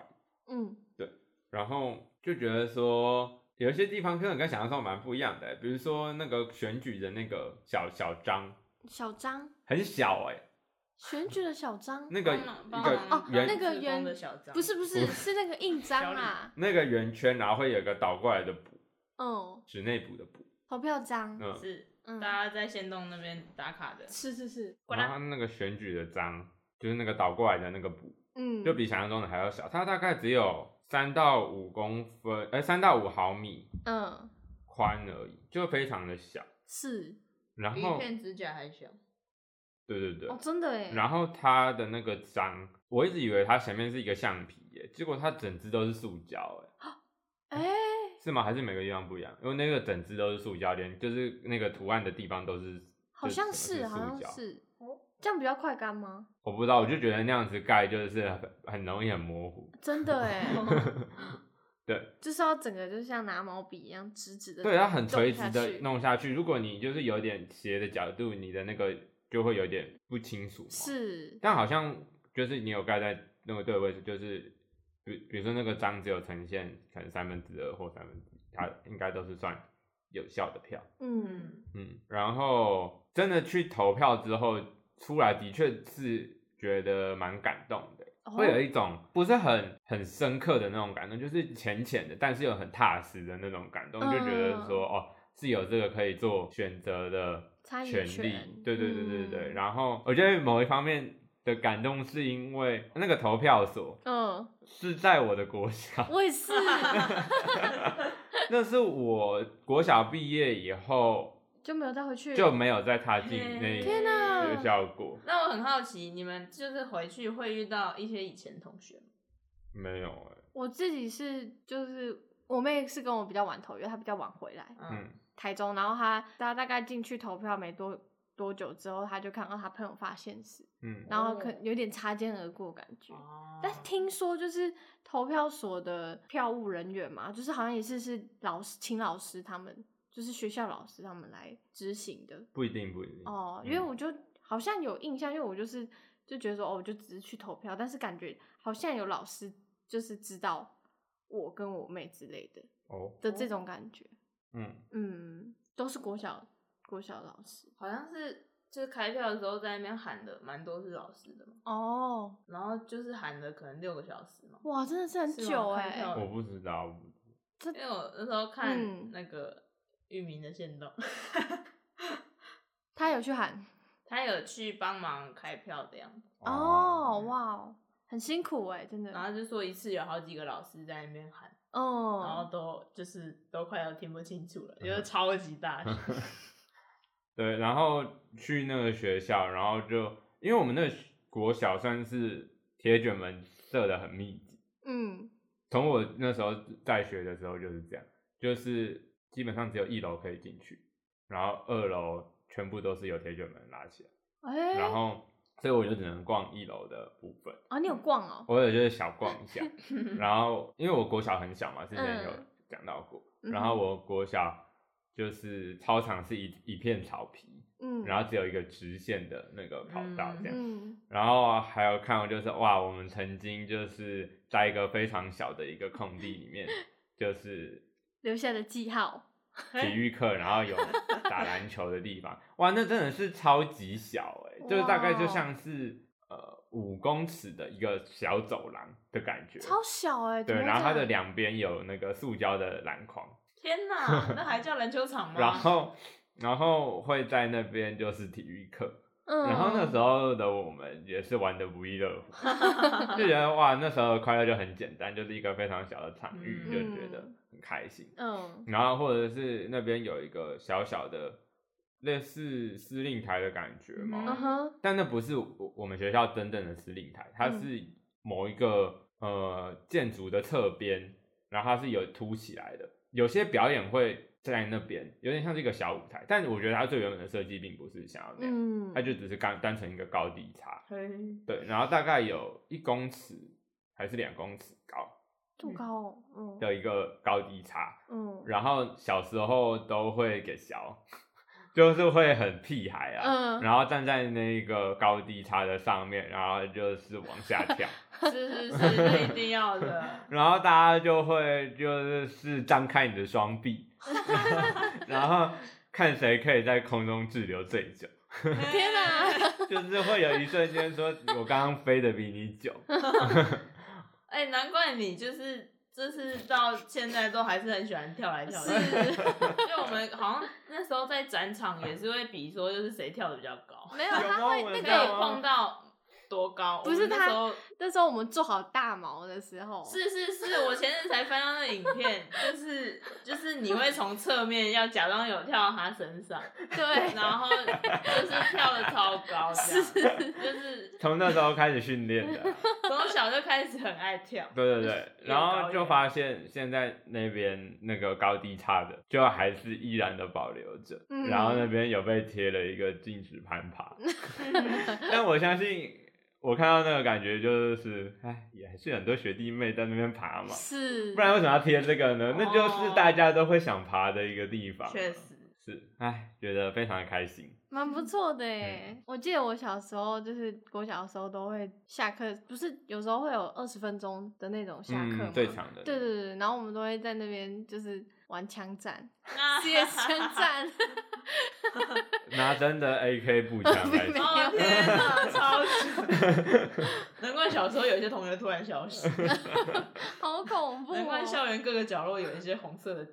嗯，然后就觉得说有一些地方可能跟想象中蛮不一样的，比如说那个选举的那个小小章小张？很小哎、选举的小章，那个一个哦圆那个自圆的小张不是不是是那个印章啊，那个圆圈，然后会有一个倒过来的补，嗯，纸内补的补，投票章，嗯，是嗯，大家在仙洞那边打卡的，是是是，然后它那个选举的章就是那个倒过来的那个补，嗯，就比想象中的还要小，它大概只有三到五公分，哎，三到五毫米嗯宽而已，就非常的小。是比一然后，片指甲还小。对对对，哦，真的哎，然后它的那个章，我一直以为它前面是一个橡皮耶，结果它整只都是塑胶，哎，哎，是吗？还是每个地方不一样？因为那个整只都是塑胶，连就是那个图案的地方都是，好像就是整好像个塑胶。是，这样比较快干吗？我不知道，我就觉得那样子盖就是很很容易很模糊。真的哎，对，就是要整个就像拿毛笔一样直直的，对，它很垂直的弄下去。如果你就是有点斜的角度，你的那个就会有点不清楚。是，但好像就是你有盖在那个对的位置，就是比比如说那个章只有呈现可能三分之二或三分之一，它应该都是算有效的票。嗯嗯，嗯，然后真的去投票之后出来，的确是觉得蛮感动的，哦。会有一种不是很很深刻的那种感动，就是浅浅的，但是又很踏实的那种感动，就觉得说哦是有这个可以做选择的权利，对对对对对。嗯。然后我觉得某一方面的感动是因为那个投票所嗯，是在我的国小，我也是，那是我国小毕业以后就没有再回去，就没有再踏进那天哪学校过，那我很好奇，你们就是回去会遇到一些以前同学吗？没有哎、我自己是就是我妹是跟我比较晚投，因为她比较晚回来嗯，台中，然后她她大概进去投票没多多久之后，她就看到她朋友发现实，嗯然后可有点擦肩而过感觉。哦但是听说就是投票所的票务人员嘛，就是好像也是是老师请老师他们，就是学校老师他们来执行的不一定不一定哦。因为嗯我就好像有印象，因为我就是就觉得说哦，我就只是去投票，但是感觉好像有老师就是知道我跟我妹之类的哦，的这种感觉。嗯，嗯，都是国小国小老师好像是就是开票的时候在那边喊的蛮多是老师的嘛，哦。然后就是喊了可能六个小时嘛，哇，真的是很久哎、我不知道，因为我那时候看嗯那个域名的线动，他有去喊他有去帮忙开票的样子，哦，哇哦，很辛苦哎、真的。然后就说一次有好几个老师在那边喊，哦然后哦，都就是都快要听不清楚了，就是超级大 声。对，然后去那个学校，然后就因为我们那个国小算是铁卷门设的很密集，嗯，从我那时候在学的时候就是这样，就是基本上只有一楼可以进去，然后二楼全部都是有铁卷门拉起来，哎、然后所以我就只能逛一楼的部分。啊，你有逛哦，我也就是小逛一下，然后因为我国小很小嘛，之前有嗯讲到过，嗯然后我国小就是操场是一一片草皮，嗯，然后只有一个直线的那个跑道这样，嗯，然后还有看过就是哇，我们曾经就是在一个非常小的一个空地里面，就是留下的记号，体育课，然后有 打篮球的地方，哇，那真的是超级小哎、就是大概就像是呃五公尺的一个小走廊的感觉，超小哎，怎对，然后它的两边有那个塑胶的篮筐，天哪，那还叫篮球场吗？然后然后会在那边就是体育课，嗯，然后那时候的我们也是玩的不亦乐乎，就觉得哇，那时候的快乐就很简单，就是一个非常小的场域，嗯。就觉得很开心。嗯。然后或者是那边有一个小小的类似司令台的感觉嘛，但那不是我我们学校真正的司令台，它嗯。是某一个呃建筑的侧边，然后它是有凸起来的，有些表演会在那边，有点像是一个小舞台，但我觉得它最原本的设计并不是想要那样，嗯，它就只是单单纯一个高低差，嘿。对，然后大概有一公尺还是两公尺高这么高哦，嗯的一个高低差，嗯。然后小时候都会给小，就是会很屁孩啊，嗯然后站在那个高低差的上面，然后就是往下跳，是是是，那一定要的。然后大家就会就是是张开你的双臂，然后看谁可以在空中滞留最久，天哪，就是会有一瞬间说我刚刚飞的比你久，哎、难怪你就是就是到现在都还是很喜欢跳来跳去。就我们好像那时候在展场也是会比说，就是谁跳的比较高，没有，他会那个吗？碰到多高。不是他那时候那时候我们做好大毛的时候，是是是，我前阵才翻到那影片，就是就是你会从侧面要假装有跳到他身上，对，然后就是跳的超高，这样就是从那时候开始训练的。从小就开始很爱跳。对对对，然后就发现现在那边那个高低差的，就还是依然的保留着，嗯。然后那边有被贴了一个禁止攀爬，但我相信我看到那个感觉就是，哎，也还是很多学弟妹在那边爬嘛，是，不然为什么要贴这个呢？那就是大家都会想爬的一个地方，确实，是，哎，觉得非常的开心。蛮不错的耶。嗯我记得我小时候就是我小的时候都会下课，不是有时候会有二十分钟的那种下课吗？嗯，最长的，对对对，然后我们都会在那边就是玩枪战那，CS 枪战，拿真的 AK 步枪来没说，哦天哪，超级！难怪小时候有一些同学突然消失，好恐怖、哦。难怪校园各个角落有一些红色的，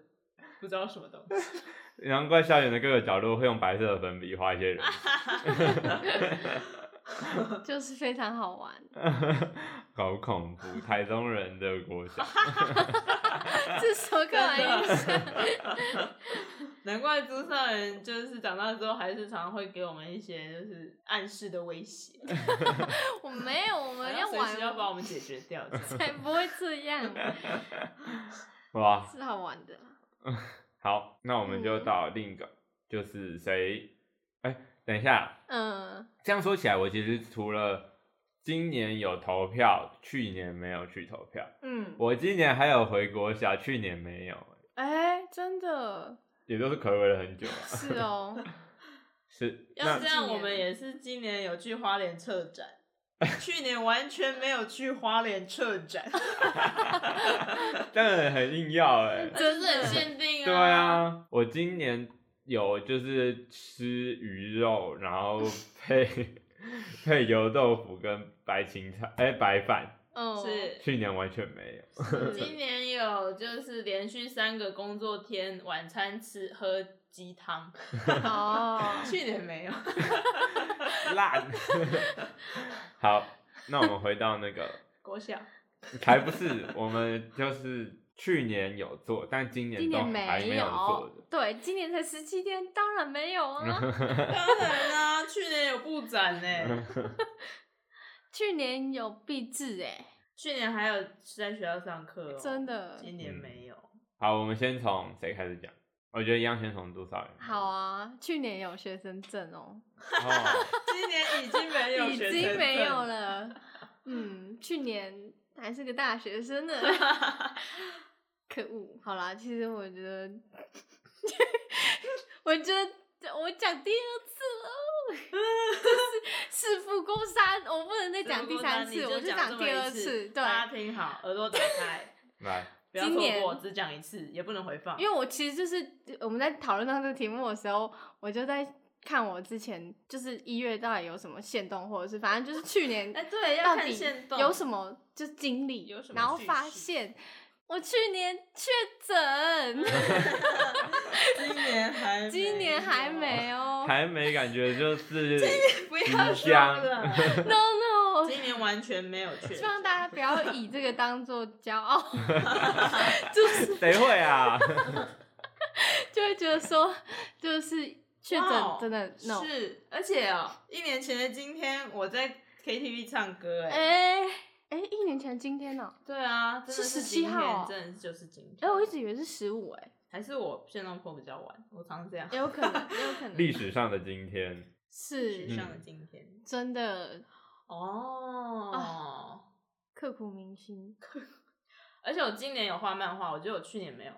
不知道什么东西。难怪校园的各个角落会用白色的粉笔画一些人。就是非常好玩，好恐怖！台中人的国小，这什么刻板印象？难怪朱少人就是长大之后还是常常会给我们一些就是暗示的威胁，我没有，我们要玩要把我玩，们解决掉。才不会这样，哇！是好玩的。好，那我们就到另一个，就是谁？哎、等一下，嗯，这样说起来，我其实除了今年有投票，去年没有去投票，嗯，我今年还有回国小，去年没有，哎、真的。也都是可违了很久啊。是哦，是，要那这样，我们也是今年有去花莲策展，去年完全没有去花莲策展，当然很硬要哎、真的很限定啊。对，啊，我今年有就是吃鱼肉，然后配配油豆腐跟白青菜，哎、白饭。嗯，是。去年完全没有。今年有就是连续三个工作天晚餐吃喝鸡汤，哦，去年没有。烂。好，那我们回到那个，国小才不是，我们就是去年有做，但今年都今年还没有做的。对，今年才十七天，当然没有啊。当然啦、去年有布展呢，去年有毕制哎，去年还有在学校上课、哦，真的今年没有。好，我们先从谁开始讲？我觉得一样先从多少人。好啊，去年有学生证哦，哦，今年已经没有已经没有，了。嗯，去年还是个大学生呢，可恶。好啦，其实我觉得，我觉得我讲第二次了，就是事不过三，我不能再讲第三次，我就讲第二次。对，大家听好，耳朵打开，来，不要今年错过，只讲一次，也不能回放。因为我其实就是我们在讨论到这个题目的时候，我就在看我之前就是一月到底有什么限动，或者是反正就是去年 哎，对，要看到底线动有什么就是经历，有什么然后发现我去年确诊，今年还今年还没哦、还没感觉就是不要说即将了，No 今年完全没有确希望大家不要以这个当做骄傲，就是。谁会啊？就会觉得说就是确诊真的 no，是，而且哦，一年前的今天我在 KTV 唱歌，哎，哎哎，一年前今天呢、对啊，真的是17是今天号哦。真的就是今天。哎、天。我一直以为是十五哎，还是我现动破比较晚，我常这样。也有可能，也有可能。历史上的今天，是。史上的今天。真的哦，刻骨铭心。而且我今年有画漫画，我觉得我去年没有。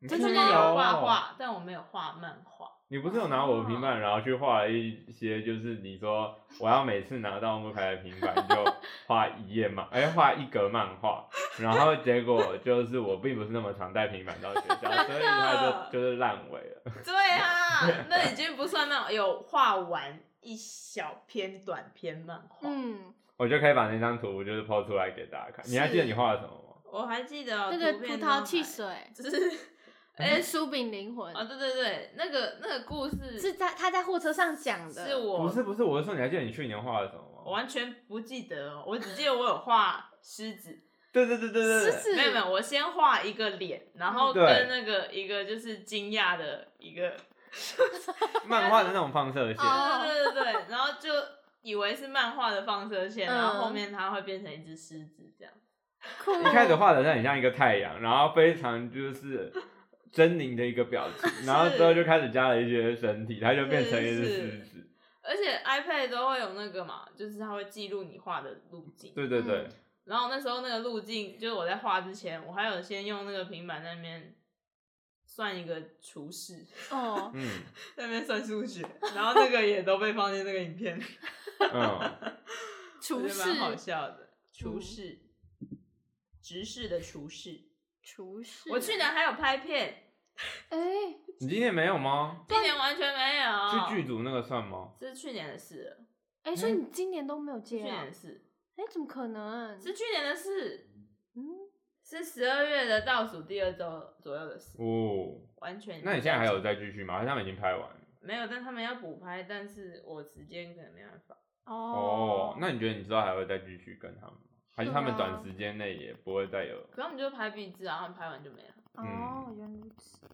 你真的去年去年有画画，但我没有画漫画。你不是有拿我的平板，然后去画了一些，就是你说我要每次拿到木凯的平板就画一页漫，哎，画一格漫画，然后结果就是我并不是那么常带平板到学校，所以它就就是烂尾了。对啊，那已经不算漫画，有画完一小篇短篇漫画。嗯，我就可以把那张图就是抛出来给大家看。你还记得你画了什么吗？我还记得哦那个图葡萄汽水，就是，哎，酥饼灵魂。啊，对对对，那个那个故事是在他在货车上讲的，是我不是不是，我是说你还记得你去年画的什么吗？我完全不记得哦，我只记得我有画狮子，对对对对对对，狮子没有没有，我先画一个脸，然后跟那个一个就是惊讶的一个，漫画的那种放射线。哦 对对对对，然后就以为是漫画的放射线，嗯然后后面它会变成一只狮子这样。一开始画的很像一个太阳，然后非常就是狰狞的一个表情，然后之后就开始加了一些身体，它就变成一只狮子。而且 iPad 都会有那个嘛，就是它会记录你画的路径。对对对。嗯，然后那时候那个路径，就是我在画之前，我还有先用那个平板那边算一个厨师，哦，嗯。在那边算数学，然后那个也都被放进那个影片。里，嗯，厨 我觉得蛮好，笑的。除嗯。式，直视的厨师。厨师，我去年还有拍片，哎，你今年没有吗？今年完全没有。去剧组那个算吗？这是去年的事了，哎，所以你今年都没有去接啊年的？事，哎，怎么可能？是去年的事，嗯，是十二月的倒数第二周左右的事，哦，完全。那你现在还有？再继续吗？还是他们已经拍完了？没有，但他们要补拍，但是我时间可能没办法。哦，那你觉得你知道还会再继续跟他们吗？还是他们短时间内也不会再有？可他们就拍壁纸啊，他们拍完就没了。哦，原来如此。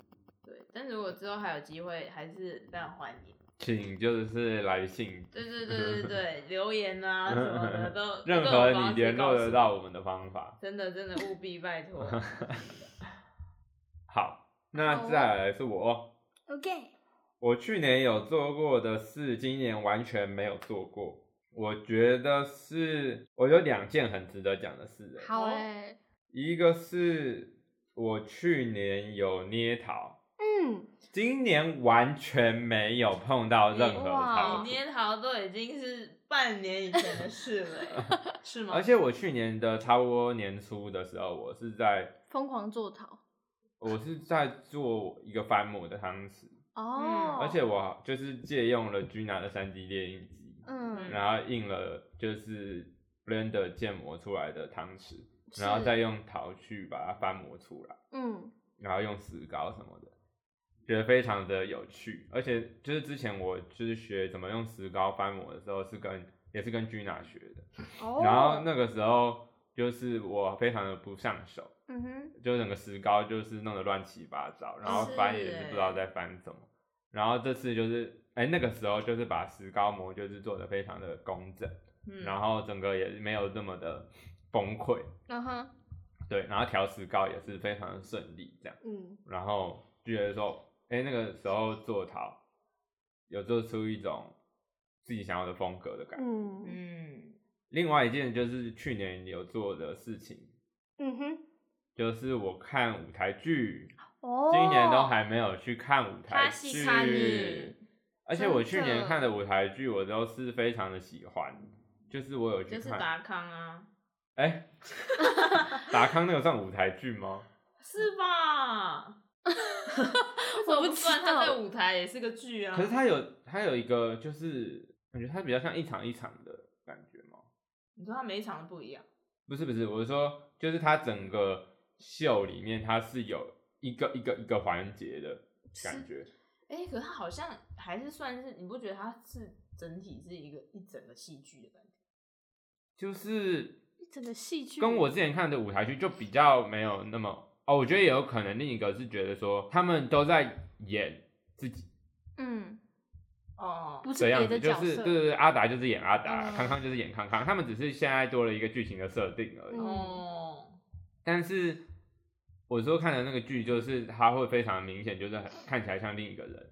对，但如果之后还有机会，还是非常欢迎。请就是来信，对对对对对，留言啊什么的都，任何你联络得到我们的方法。真的真的务必拜托。好，那再来是我。OK，我去年有做过的事，今年完全没有做过。我觉得是，我有两件很值得讲的事、欸。好哦哎，一个是我去年有捏陶，嗯，今年完全没有碰到任何哇陶。捏陶都已经是半年以前的事了，是吗？而且我去年的差不多年初的时候，我是在疯狂做陶。我是在做一个翻模的汤匙，哦，而且我就是借用了 Gina 的三 D 列印机，嗯，然后印了就是 Blender 建模出来的汤匙，是然后再用陶去把它翻模出来，嗯然后用石膏什么的，觉得非常的有趣。而且就是之前我就是学怎么用石膏翻模的时候，是跟也是跟 Gina 学的，哦，然后那个时候就是我非常的不上手，嗯哼，就整个石膏就是弄得乱七八糟，然后翻也是不知道在翻什么。然后这次就是，哎、那个时候就是把石膏模就是做的非常的工整，嗯然后整个也没有这么的崩溃，嗯哼，对，然后调石膏也是非常的顺利这样，嗯，然后就觉得说，哎、那个时候做陶有做出一种自己想要的风格的感觉。嗯。嗯，另外一件就是去年有做的事情，嗯哼，就是我看舞台剧，哦，今年都还没有去看舞台剧，，而且我去年看的舞台剧我都是非常的喜欢，就是我有去看，就是达康啊，哎、达康那个算舞台剧吗？是吧？我不知道，他在舞台也是个剧啊。可是他有他有一个就是感觉他比较像一场一场的感觉吗？你说他每一场都不一样，不是不是，我是说就是他整个秀里面他是有一个一个一个环节的感觉。哎、可是他好像还是算是，你不觉得他是整体是一个一整个戏剧的感觉？就是一整个戏剧跟我之前看的舞台剧就比较没有那么哦，我觉得也有可能另一个是觉得说他们都在演自己嗯，哦，不是这样子，就别的角色，是对对对，阿达就是演阿达，嗯康康就是演康康，他们只是现在多了一个剧情的设定而已。嗯哦，但是我说看的那个剧，就是他会非常明显，就是很看起来像另一个人。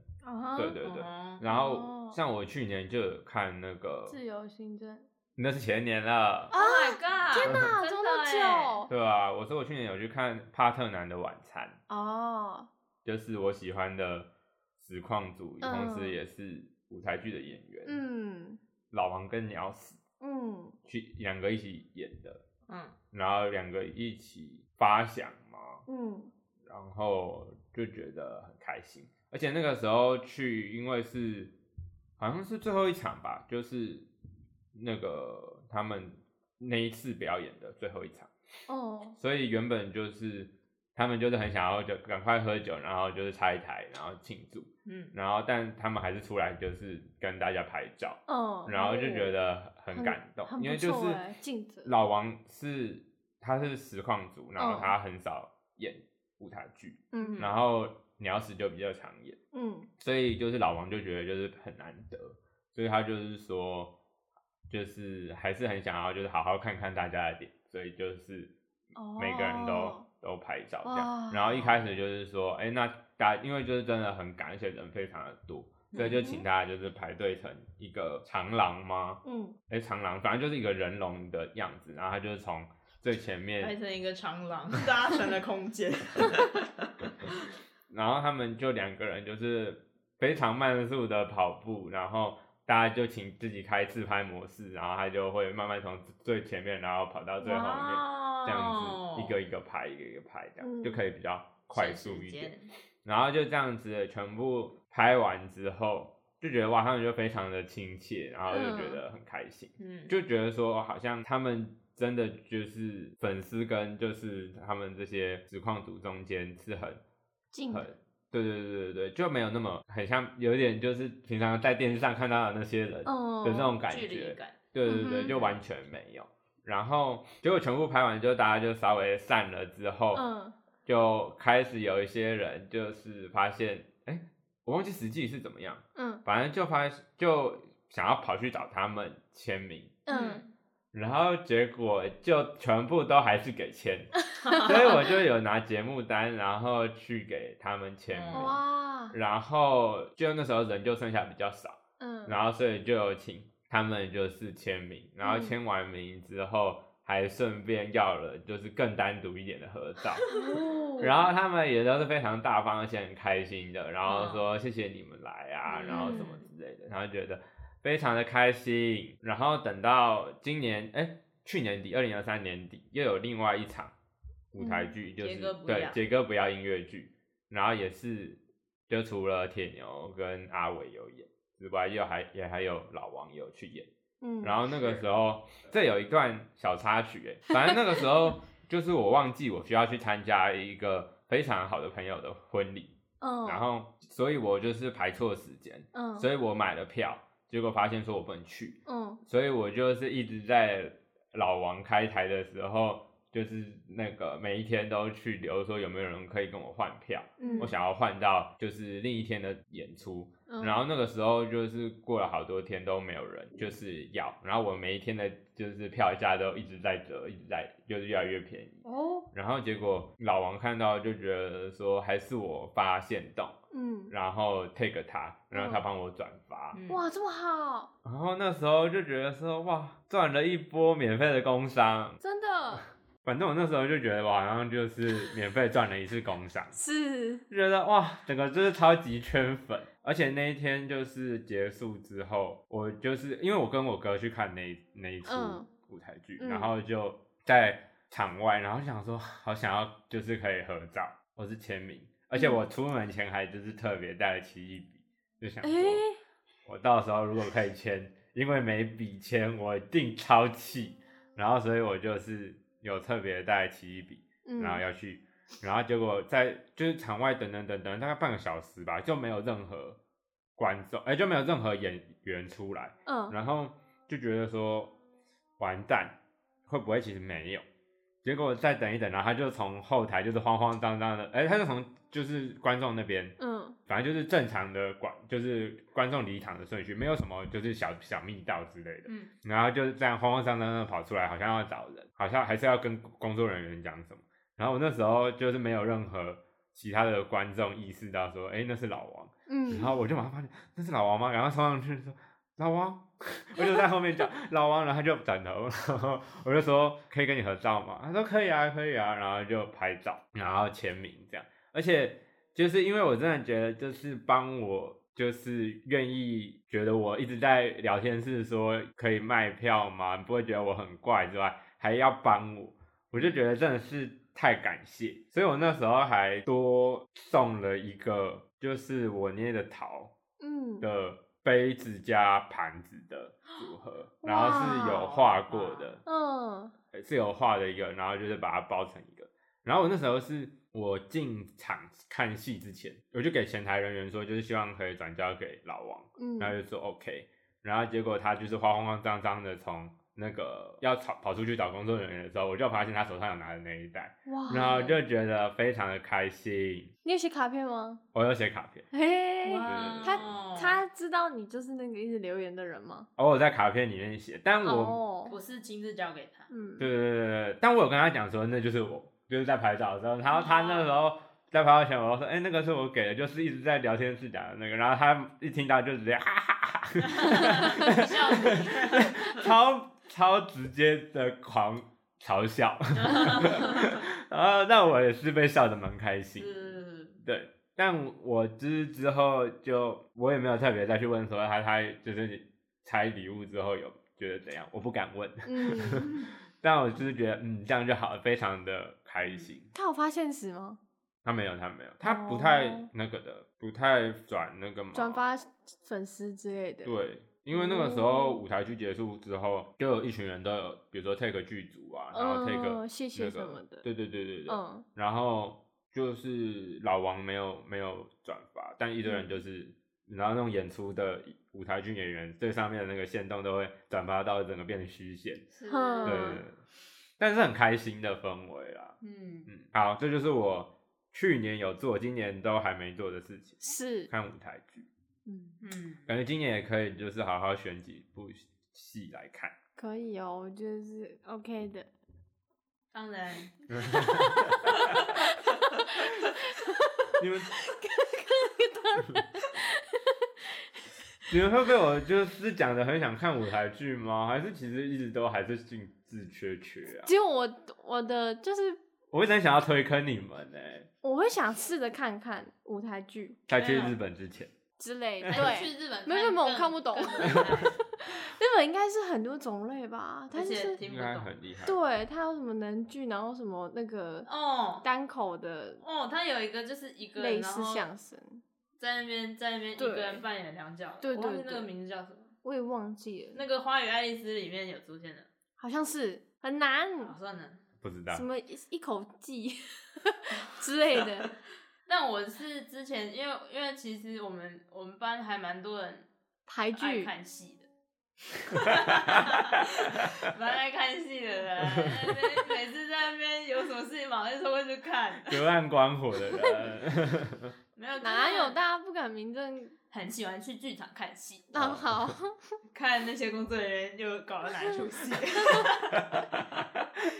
对对对。哦然后哦像我去年就有看那个，自由行政，那是前年了，Oh my god！天哪，真这么的对啊？我说我去年有去看《帕特南的晚餐》。哦，就是我喜欢的实况组，嗯同时也是舞台剧的演员，嗯。老王跟鸟死嗯。去两个一起演的，嗯，然后两个一起发想嘛，嗯然后就觉得很开心，而且那个时候去，因为是好像是最后一场吧，就是那个他们那一次表演的最后一场。哦，所以原本就是他们就是很想要就赶快喝酒，然后就是拆台，然后庆祝，嗯，然后但他们还是出来就是跟大家拍照，哦，然后就觉得很感动，因为就是老王是他是实况组，然后嗯。他很少演舞台剧，嗯然后鸟屎就比较常演，嗯。所以就是老王就觉得就是很难得，所以他就是说，就是还是很想要就是好好看看大家的脸，所以就是每个人都、哦都拍照这样。然后一开始就是说，哎、那大家因为就是真的很赶，而且人非常的多，所以就请大家就是排队成一个长廊吗？嗯哎、长廊，反正就是一个人龙的样子，然后他就是从最前面排成一个长廊，大家成了空间。然后他们就两个人就是非常慢速的跑步，然后大家就请自己开自拍模式，然后他就会慢慢从最前面，然后跑到最后面，这样子一个一个拍，一个一个拍，这样、嗯就可以比较快速一点。然后就这样子全部拍完之后，就觉得哇，他们就非常的亲切，然后就觉得很开心。嗯，就觉得说好像他们真的就是粉丝跟就是他们这些实况组中间是很近很对对对对对，就没有那么很像有一点就是平常在电视上看到的那些人的嗯那种感觉，感。对对对，嗯就完全没有。然后结果全部拍完之后，大家就稍微散了之后，嗯就开始有一些人就是发现，哎，我忘记实际是怎么样，嗯反正就发就想要跑去找他们签名，嗯，然后结果就全部都还是给签，所以我就有拿节目单，然后去给他们签名，然后就那时候人就剩下比较少，嗯，然后所以就有请他们就是签名，然后嗯。签完名之后。还顺便要了就是更单独一点的合照，哦。然后他们也都是非常大方，而且很开心的，然后说谢谢你们来啊，嗯然后什么之类的，然后觉得非常的开心。然后等到今年，哎，去年底，二零二三年底又有另外一场舞台剧，就是对杰哥不要音乐剧，然后也是就除了铁牛跟阿伟有演之外，又还也还有老王有去演。嗯，然后那个时候，这有一段小插曲，哎，反正那个时候 就是我忘记我需要去参加一个非常好的朋友的婚礼，嗯，然后所以我就是排错时间，嗯，所以我买了票，结果发现说我不能去，嗯。所以我就是一直在老王开台的时候，就是那个每一天都去留说有没有人可以跟我换票，嗯，我想要换到就是另一天的演出，嗯，然后那个时候就是过了好多天都没有人就是要，然后我每一天的就是票价都一直在折，一直在就是越来越便宜。哦，然后结果老王看到就觉得说还是我发现动，嗯，然后 take 他，然后他嗯。帮我转发，嗯。哇，这么好，然后那时候就觉得说哇，赚了一波免费的工伤。真的 反正我那时候就觉得我好像就是免费赚了一次工伤，是，就觉得哇，整个就是超级圈粉。而且那一天就是结束之后，我就是因为我跟我哥去看那那一出嗯。舞台剧，嗯。然后就在场外，然后想说好想要就是可以合照或是签名，而且我出门前还就是特别带了奇异笔，就想哎、说我到时候如果可以签，因为每笔签我一定超气，然后所以我就是有特别带奇异笔，嗯，然后要去，然后结果在就是场外等等等等，大概半个小时吧，就没有任何观众，哎、就没有任何演员出来，嗯，然后就觉得说完蛋，会不会其实没有？结果再等一等，然后他就从后台就是慌慌张张的，哎、他就从就是观众那边，嗯，反正就是正常的观，就是观众离场的顺序，没有什么就是小小密道之类的。嗯然后就是这样慌慌张张的跑出来，好像要找人，好像还是要跟工作人员讲什么。然后我那时候就是没有任何其他的观众意识到说，哎，那是老王。嗯，然后我就马上发现那是老王吗？然后冲上去说老王，我就在后面叫老王，然后他就转头，然后我就说可以跟你合照吗？他说可以啊，可以啊，然后就拍照，然后签名这样。而且就是因为我真的觉得，就是帮我，就是愿意觉得我一直在聊天室说可以卖票吗？不会觉得我很怪之外，还要帮我，我就觉得真的是太感谢。所以我那时候还多送了一个，就是我捏的桃嗯，的杯子加盘子的组合，然后是有画过的。嗯，是有画的一个，然后就是把它包成一个。然后我那时候是我进场看戏之前，我就给前台人员说，就是希望可以转交给老王，嗯，然后就说 OK。然后结果他就是慌慌张张的从那个要跑跑出去找工作人员的时候，我就发现他手上有拿的那一袋，哇，然后就觉得非常的开心。你有写卡片吗？我有写卡片，嘿，哇他他知道你就是那个一直留言的人吗？哦我在卡片里面写，但我、哦，我是亲自交给他，嗯，对对对对对，但我有跟他讲说，那就是我，就是在拍照的时候，然后他那时候在拍照前，我说，哎、那个是我给的，就是一直在聊天室讲的那个，然后他一听到就直接哈哈哈笑死，哈，超超直接的狂嘲笑，然后那我也是被笑得蛮开心，对，但我之之后就我也没有特别再去问说他他就是拆礼物之后有觉得怎样，我不敢问，嗯，但我就是觉得嗯这样就好了，非常的开心。他有发现实吗？他没有，他没有，他不太哦那个的，不太转那个嘛。转发粉丝之类的，，对，因为那个时候哦舞台剧结束之后，就有一群人都有，比如说 take 剧组啊，然后 take 嗯谢谢什么的对对对对对，嗯然后就是老王没有没有转发，但一堆人嗯就是，然后那种演出的舞台剧演员最上面的那个线动都会转发到整个变成虚线，对，但是很开心的氛围啦。嗯，嗯，好，这就是我去年有做，今年都还没做的事情。是，看舞台剧，嗯，嗯，感觉今年也可以，就是好好选几部戏来看。可以哦，我觉得是 OK 的。当然，你们，你们会被我就是讲的很想看舞台剧吗？还是其实一直都还是兴致缺缺啊？只有我我的就是我一直很想要推坑你们呢、我会想试着看看舞台剧在去日本之前，之类的。对去，日本没有没有我看不懂 日本应该是很多种类吧？它而且就是应该听不懂。很厉害。对它有什么能剧，然后什么那个哦单口的哦，他有一个就是一个，类似相声，在那边在那边一个人扮演两角，对对对那个名字叫什么。我也忘记了，那个《花与爱丽丝》里面有出现的，好像是很难，好算了。不知道什么一一口气 之类的。但我是之前，因为因为其实我们我们班还蛮多人爱台剧看戏的，蛮爱看戏的人，每每次在那边有什么事情，马上就会去看。隔岸观火的人，没有哪有大大家不敢明正？很喜欢去剧场看戏，那好，看那些工作人员又搞了哪一出戏，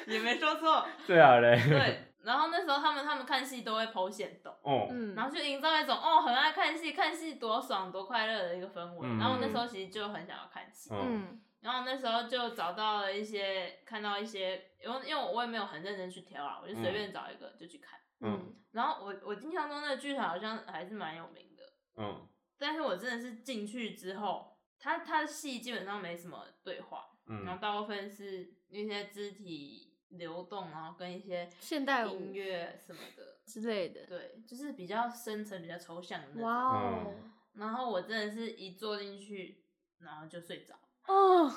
也没说错。对啊嘞，对，然后那时候他们他们看戏都会剖线斗，哦，嗯，然后就营造一种哦很爱看戏，看戏多爽多快乐的一个氛围。嗯然后我那时候其实就很想要看戏，嗯嗯然后那时候就找到了一些看到一些，因为因为我也没有很认真去挑啊，我就随便找一个就去看。嗯。然后我我印象中那个剧场好像还是蛮有名的，嗯。但是我真的是进去之后，他他的戏基本上没什么对话，嗯然后嗯大部分是那些肢体流动，然后跟一些现代舞音乐什么的，之类的。对，就是比较深层、比较抽象的那种。哇哦，嗯。然后我真的是一坐进去，然后就睡着，哦，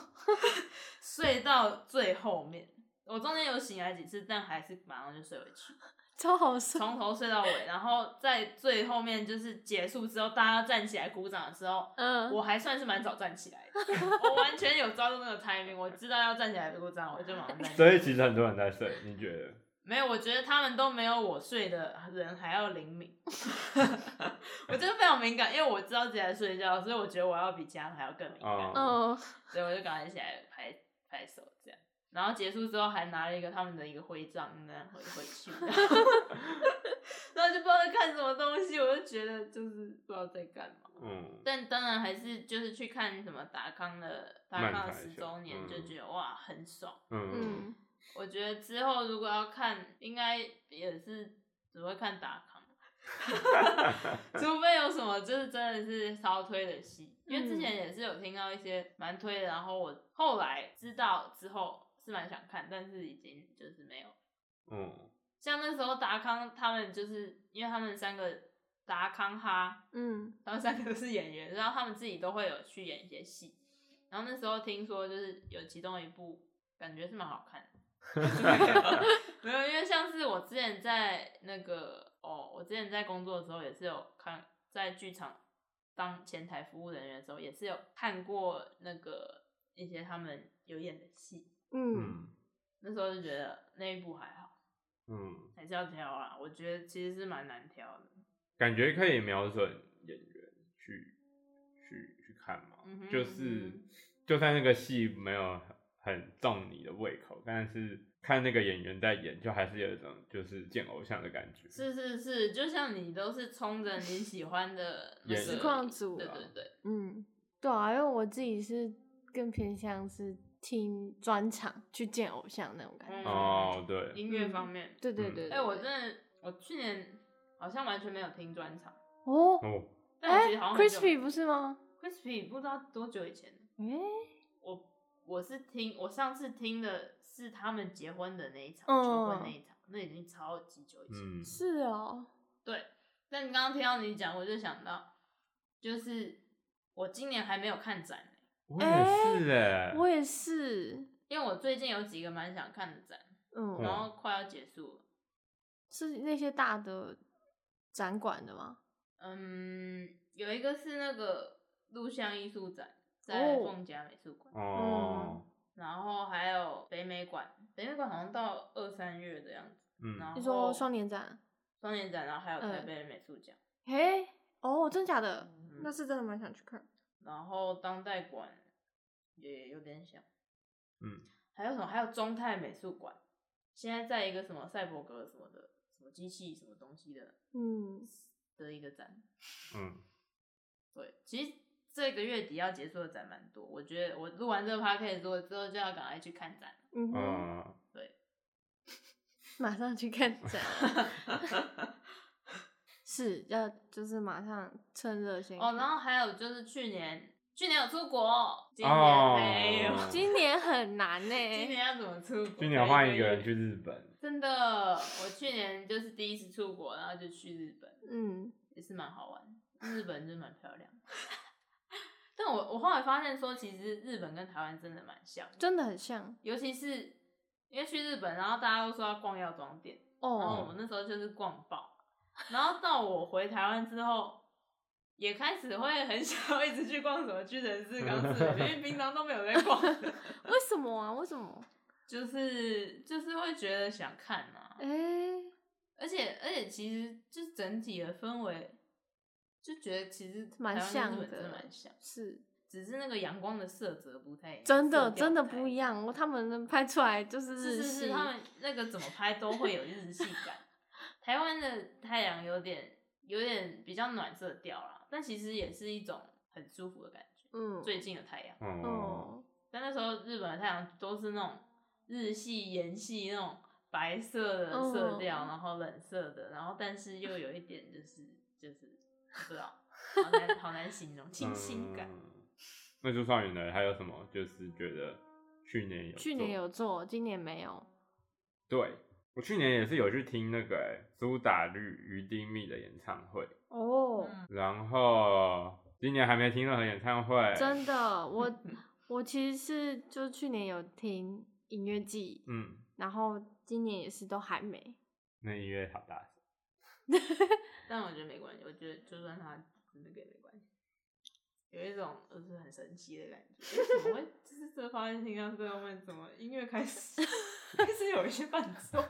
睡到最后面。我中间有醒来几次，但还是马上就睡回去，超好睡。从头睡到尾。然后在最后面就是结束之后，大家站起来鼓掌的时候，嗯，我还算是蛮早站起来的，我完全有抓住那个 timing，我知道要站起来鼓掌，我就马上站起来。所以其实很多人在睡，你觉得？没有，我觉得他们都没有我睡的人还要灵敏。我真的非常敏感，因为我知道自己在睡觉，所以我觉得我要比其他人还要更敏感。哦嗯，所以我就赶快起来拍拍手这样。然后结束之后还拿了一个他们的一个徽章，那样回回去，然后就不知道在看什么东西，我就觉得就是不知道在干嘛。嗯但当然还是就是去看什么达康的达康十周年，嗯就觉得哇很爽。嗯嗯，我觉得之后如果要看，应该也是只会看达康，除非有什么就是真的是超推的戏，因为之前也是有听到一些蛮推的，然后我后来知道之后是蛮想看，但是已经就是没有。嗯像那时候达康他们就是因为他们三个达康哈，嗯，他们三个都是演员，然后他们自己都会有去演一些戏。然后那时候听说就是有其中一部感觉是蛮好看的，没有，因为像是我之前在那个哦，我之前在工作的时候也是有看在剧场当前台服务人员的时候，也是有看过那个一些他们有演的戏。嗯，嗯那时候就觉得那一部还好，嗯，还是要挑啊。我觉得其实是蛮难挑的。感觉可以瞄准演员去去去看嘛，嗯哼就是嗯就算那个戏没有很重你的胃口，但是看那个演员在演，就还是有一种就是见偶像的感觉。是是是，就像你都是冲着你喜欢的 那个演实况组对啊对对，嗯，对啊，因为我自己是更偏向是听专场去见偶像那种感觉。嗯哦，对，音乐方面，嗯对对对，哎、我真的，我去年好像完全没有听专场，哦，哦，但我哎其实好像很久，Crispy 不是吗？Crispy 不知道多久以前，哎，我我是听，我上次听的是他们结婚的那一场，嗯求婚那一场，那已经超级久以前。嗯，是哦，对，但刚刚听到你讲，我就想到，就是我今年还没有看展、欸我也是哎，我也是，因为我最近有几个蛮想看的展，嗯，然后快要结束了。是那些大的展馆的吗？嗯，有一个是那个录像艺术展，在哦凤甲美术馆，哦，然后还有北美馆，北美馆好像到二三月的样子。嗯然后你说双年展？双年展，然后还有台嗯北美术奖，嘿，哦，真假的？嗯那是真的蛮想去看。然后当代馆也有点想，嗯，还有什么？还有中泰美术馆，现在在一个什么赛博格什么的，什么机器什么东西的嗯，的一个展。嗯，对，其实这个月底要结束的展蛮多，我觉得我录完这个 podcast 之后之后就要赶快去看展。嗯哼，嗯，对，马上去看展。是要就是马上趁热先哦，然后还有就是去年，去年有出国，今哦年没有。今年很难呢、今年要怎么出国？今年换一个人去日本，真的，我去年就是第一次出国，然后就去日本，嗯，也是蛮好玩。日本真的蛮漂亮。但我我后来发现说，其实日本跟台湾真的蛮像的，真的很像尤其是因为去日本，然后大家都说要逛药妆店，然后哦。我那时候就是逛爆，然后到我回台湾之后，也开始会很想要一直去逛什么屈臣氏、钢丝因为平常都没有在逛，为什么啊？为什么？就是就是会觉得想看啊，哎、而且而且其实就是整体的氛围，就觉得其实蛮像的的蛮像，是只是那个阳光的色泽不太一样，真的真的不一样，我他们拍出来就是是是日系，是，他们那个怎么拍都会有日系感。台湾的太阳有点有点比较暖色调啦，但其实也是一种很舒服的感觉。嗯最近的太阳，哦，哦，但那时候日本的太阳都是那种日系、盐系那种白色的色调，嗯然后冷色的，然后但是又有一点就是就是不知道，好难好难形容清新感。嗯那朱少宇呢？还有什么？就是觉得去年有去年有做，今年没有。对，我去年也是有去听那个欸苏打绿于丁蜜的演唱会，哦，嗯然后今年还没听任何演唱会，真的，我 我其实是就去年有听音乐季，嗯，然后今年也是都还没。那音乐好大声，但我觉得没关系，我觉得就算他那个也没关系，有一种就是很神奇的感觉。诶 怎么会？就是这个发现听到最后面，怎么音乐开始开始有一些伴奏？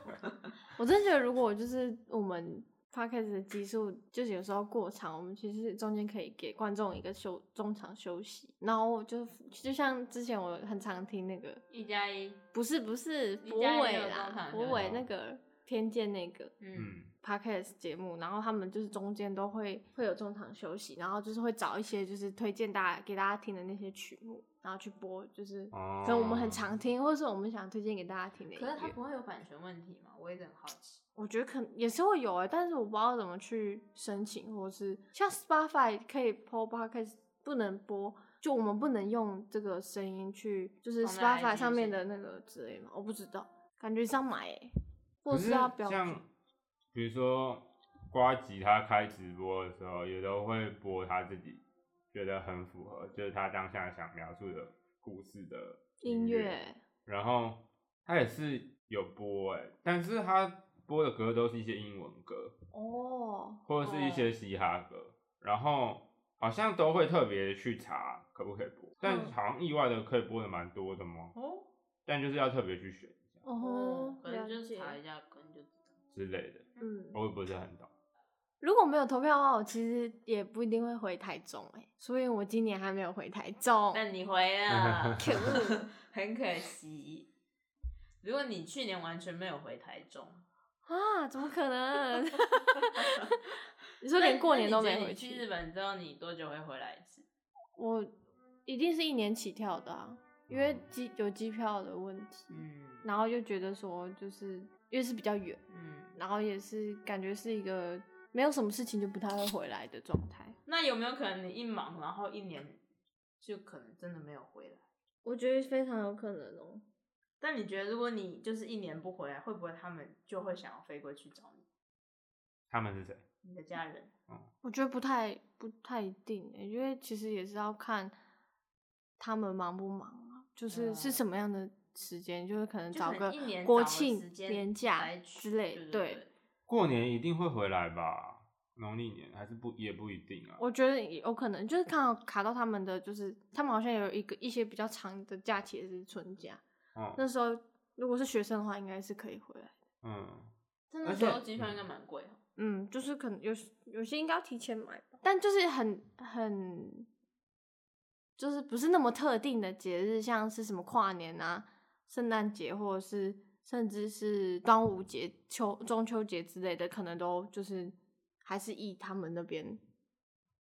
我真的觉得，如果就是我们 podcast 的集数，就是有时候过长，我们其实中间可以给观众一个休中场休息。然后就就像之前我很常听那个，一加一，不是不是一博伟啦，博伟那个偏见那个，嗯，嗯，podcast 节目，然后他们就是中间都会会有中场休息，然后就是会找一些就是推荐大家给大家听的那些曲目，然后去播，就是哦可能我们很常听，或者是我们想推荐给大家听的可是它。不会有版权问题吗？我一直很好奇。我觉得可能也是会有哎、但是我不知道怎么去申请，或是像 Spotify 可以播 podcast 不能播，就我们不能用这个声音去，就是 Spotify 上面的那个之类嘛，我不知道，感觉是要买哎、或是要标注。像比如说瓜吉他开直播的时候，也都会播他自己觉得很符合，就是他当下想描述的故事的音乐，乐，然后他也是有播哎，但是他播的歌都是一些英文歌，哦，或者是一些嘻哈歌，然后好像都会特别去查可不可以播，但嗯好像意外的可以播的蛮多的嘛，哦，但就是要特别去选一下哦，可能就是查一下，可能就知道。之类的，嗯，我也不是很懂。如果没有投票的话，我其实也不一定会回台中哎、所以我今年还没有回台中。但你回了，可恶，很可惜。如果你去年完全没有回台中，啊，怎么可能？你说连过年都没回那你觉得你去日本之后，你多久会回来一次？我一定是一年起跳的啊，因为机有机票的问题，嗯然后又觉得说就是因为是比较远，嗯，然后也是感觉是一个没有什么事情就不太会回来的状态。那有没有可能你一忙，然后一年就可能真的没有回来？我觉得非常有可能哦。但你觉得，如果你就是一年不回来，会不会他们就会想要飞过去找你？他们是谁？你的家人？我觉得不太不太一定欸，因为其实也是要看他们忙不忙啊，就是是嗯什么样的时间，就是可能找个一年国庆年假之类，对过年一定会回来吧？农历年还是不也不一定啊。我觉得也有可能就是看到卡到他们的，就是他们好像有一个一些比较长的假期也是春假，嗯那时候如果是学生的话，应该是可以回来的。嗯，但那时候机票应该蛮贵哦。嗯，就是可能有有些应该要提前买吧，但就是很很，就是不是那么特定的节日，像是什么跨年啊、圣诞节，或者是甚至是端午节、秋中秋节之类的，可能都就是还是以他们那边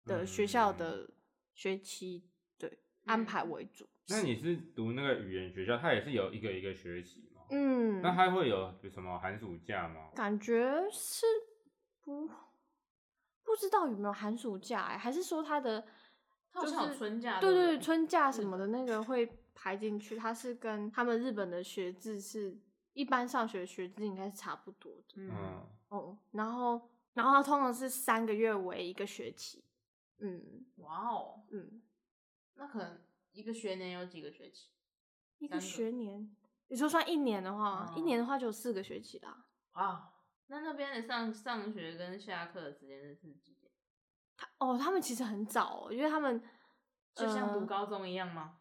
的学校的学期对安排为主。那你是读那个语言学校，它也是有一个一个学期吗？嗯，那它会有什么寒暑假吗？感觉是不不知道有没有寒暑假哎、还是说他的就好像有春假对对，对春假什么的那个会排进去，它是跟他们日本的学制是一般上学学制应该是差不多的嗯，嗯，哦。然后然后它通常是三个月为一个学期，嗯哇哦，嗯，那可能一个学年有几个学期？一个学年，你说算一年的话，一哦年的话就有四个学期啦。哇，那那边的上上学跟下课的时间是几点？他哦，他们其实很早、哦，因为他们就像读呃高中一样吗？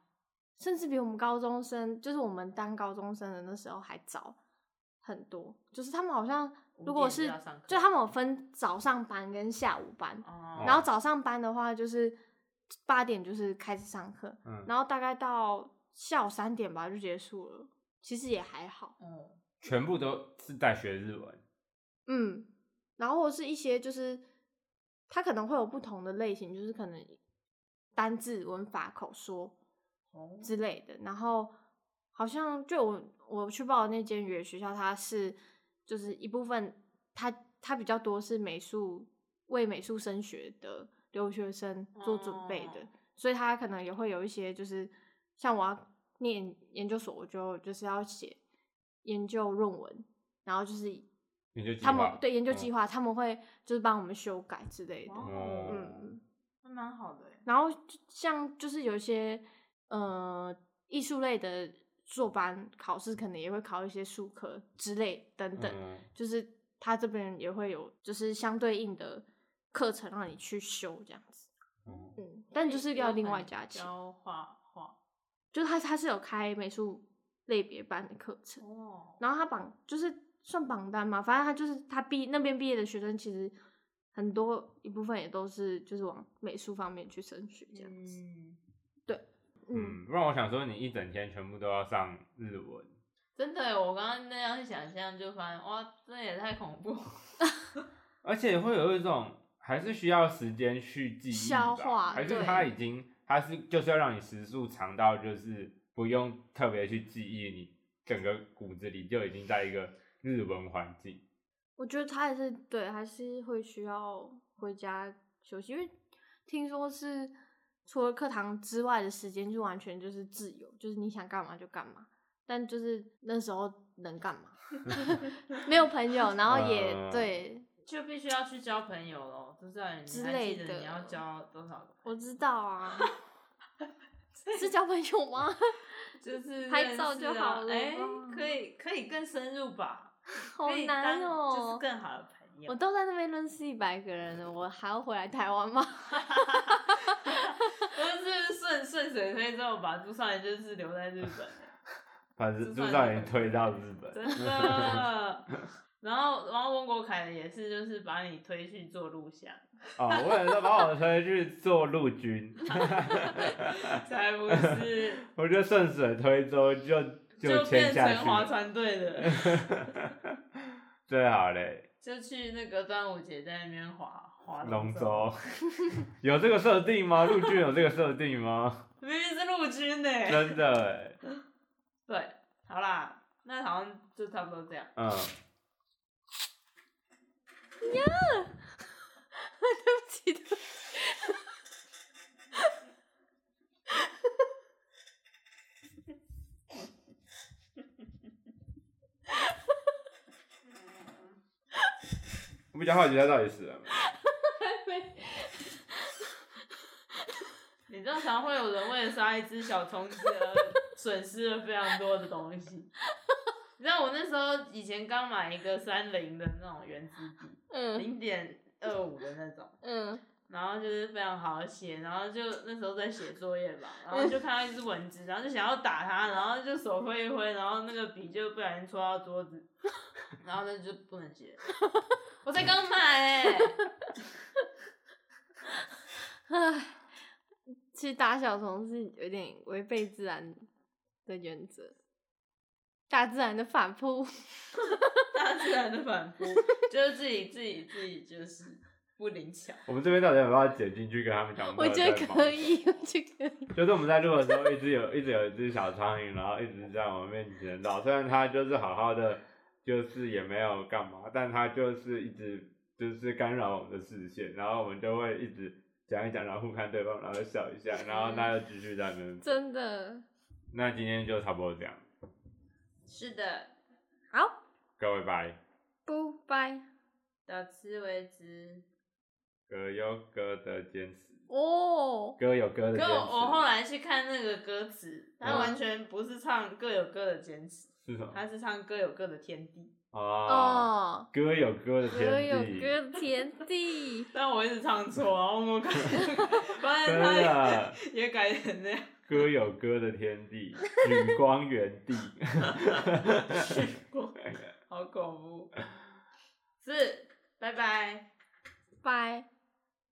甚至比我们高中生，就是我们当高中生的那时候还早很多。就是他们好像如果是就他们有分早上班跟下午班，哦，然后早上班的话就是八点就是开始上课，嗯，然后大概到下午三点吧就结束了，其实也还好。哦，全部都是在学日文。嗯，然后是一些就是它可能会有不同的类型，就是可能单字、文法、口说哦，之类的。然后好像就我我去报的那间语言学校，它是就是一部分它它比较多是美术为美术升学的留学生做准备的，哦所以它可能也会有一些就是像我要念研究所，我就就是要写研究论文，然后就是研究计他们划对研究嗯计划，他们会就是帮我们修改之类的。嗯，还蛮好的欸。然后像就是有一些呃艺术类的硕班考试，可能也会考一些术科之类等等，嗯就是他这边也会有就是相对应的课程让你去修这样子。嗯嗯，但就是要另外加钱，教画画就是他他是有开美术类别班的课程。哦，然后他榜就是算榜单嘛，反正他就是他毕那边毕业的学生，其实很多一部分也都是就是往美术方面去升学这样子。嗯，嗯，嗯，不然我想说，你一整天全部都要上日文，真的，我刚刚那样想象就发现，哇，这也太恐怖。而且会有一种还是需要时间去记忆吧消化还是对他已经他是就是要让你时速长到就是不用特别去记忆，你整个骨子里就已经在一个日文环境。我觉得他也是对，还是会需要回家休息，因为听说是除了课堂之外的时间，就完全就是自由，就是你想干嘛就干嘛。但就是那时候能干嘛？没有朋友，然后也、嗯对，就必须要去交朋友喽，就是你之还类的记得你要交多少个？我知道啊，是交朋友吗？就是拍认识照就好了可以可以更深入吧？好难当哦、就是更好的朋友。我都在那边认识一百个人了，我还要回来台湾吗？顺顺水推舟把朱少爷就是留在日本，把朱少爷推到日本，真的。然后，然后翁国凯也是，就是把你推去做录像，哦，我也是把我推去做陆军，才不是我就顺水推舟就就变签下成划，船队的，最好嘞，就去那个端午节在那边划划龙舟，舟 有这个设定吗？陆军有这个设定吗？明明是陆军呢。真的哎，对，好啦，那好像就差不多这样。嗯，呀对不起，对不起。我比较好奇他到底死了没。你知道，常会有人为了杀一只小虫子而损失了非常多的东西。你知道我那时候以前刚买一个三菱的那种原子笔，嗯零点二五的那种，嗯，然后就是非常好写，然后就那时候在写作业吧，然后就看到一只蚊子，然后就想要打它，然后就手挥一挥，然后那个笔就不小心戳到桌子，然后那就不能写。我才刚买哎、唉，其实打小虫是有点违背自然的原则，大自然的反扑。大自然的反扑，就是自己自己自己就是不灵巧。我们这边到底有没有要剪进去跟他们讲？我觉得可。以，我觉得可以。就是我们在录的时候，一直有一直有一只小苍蝇，然后一直在我们面前绕。虽然它就是好好的，就是也没有干嘛，但它就是一直就是干扰我们的视线，然后我们就会一直讲一讲，然后互看对方，然后笑一下，然后它又继续在那边。真的那今天就差不多这样，是的，好，各位拜，不拜到此为止。各有各的坚持，哦。各有各的坚持。可我我后来去看那个歌词，它嗯完全不是唱各有各的坚持，是什么？它是唱各有各的天地。哦，歌，有歌的天歌有地，各的天地。但我一直唱错，然后我看，发现真它的。也改成那样。歌有歌的天地，女光原地。好恐怖。是，拜拜。拜。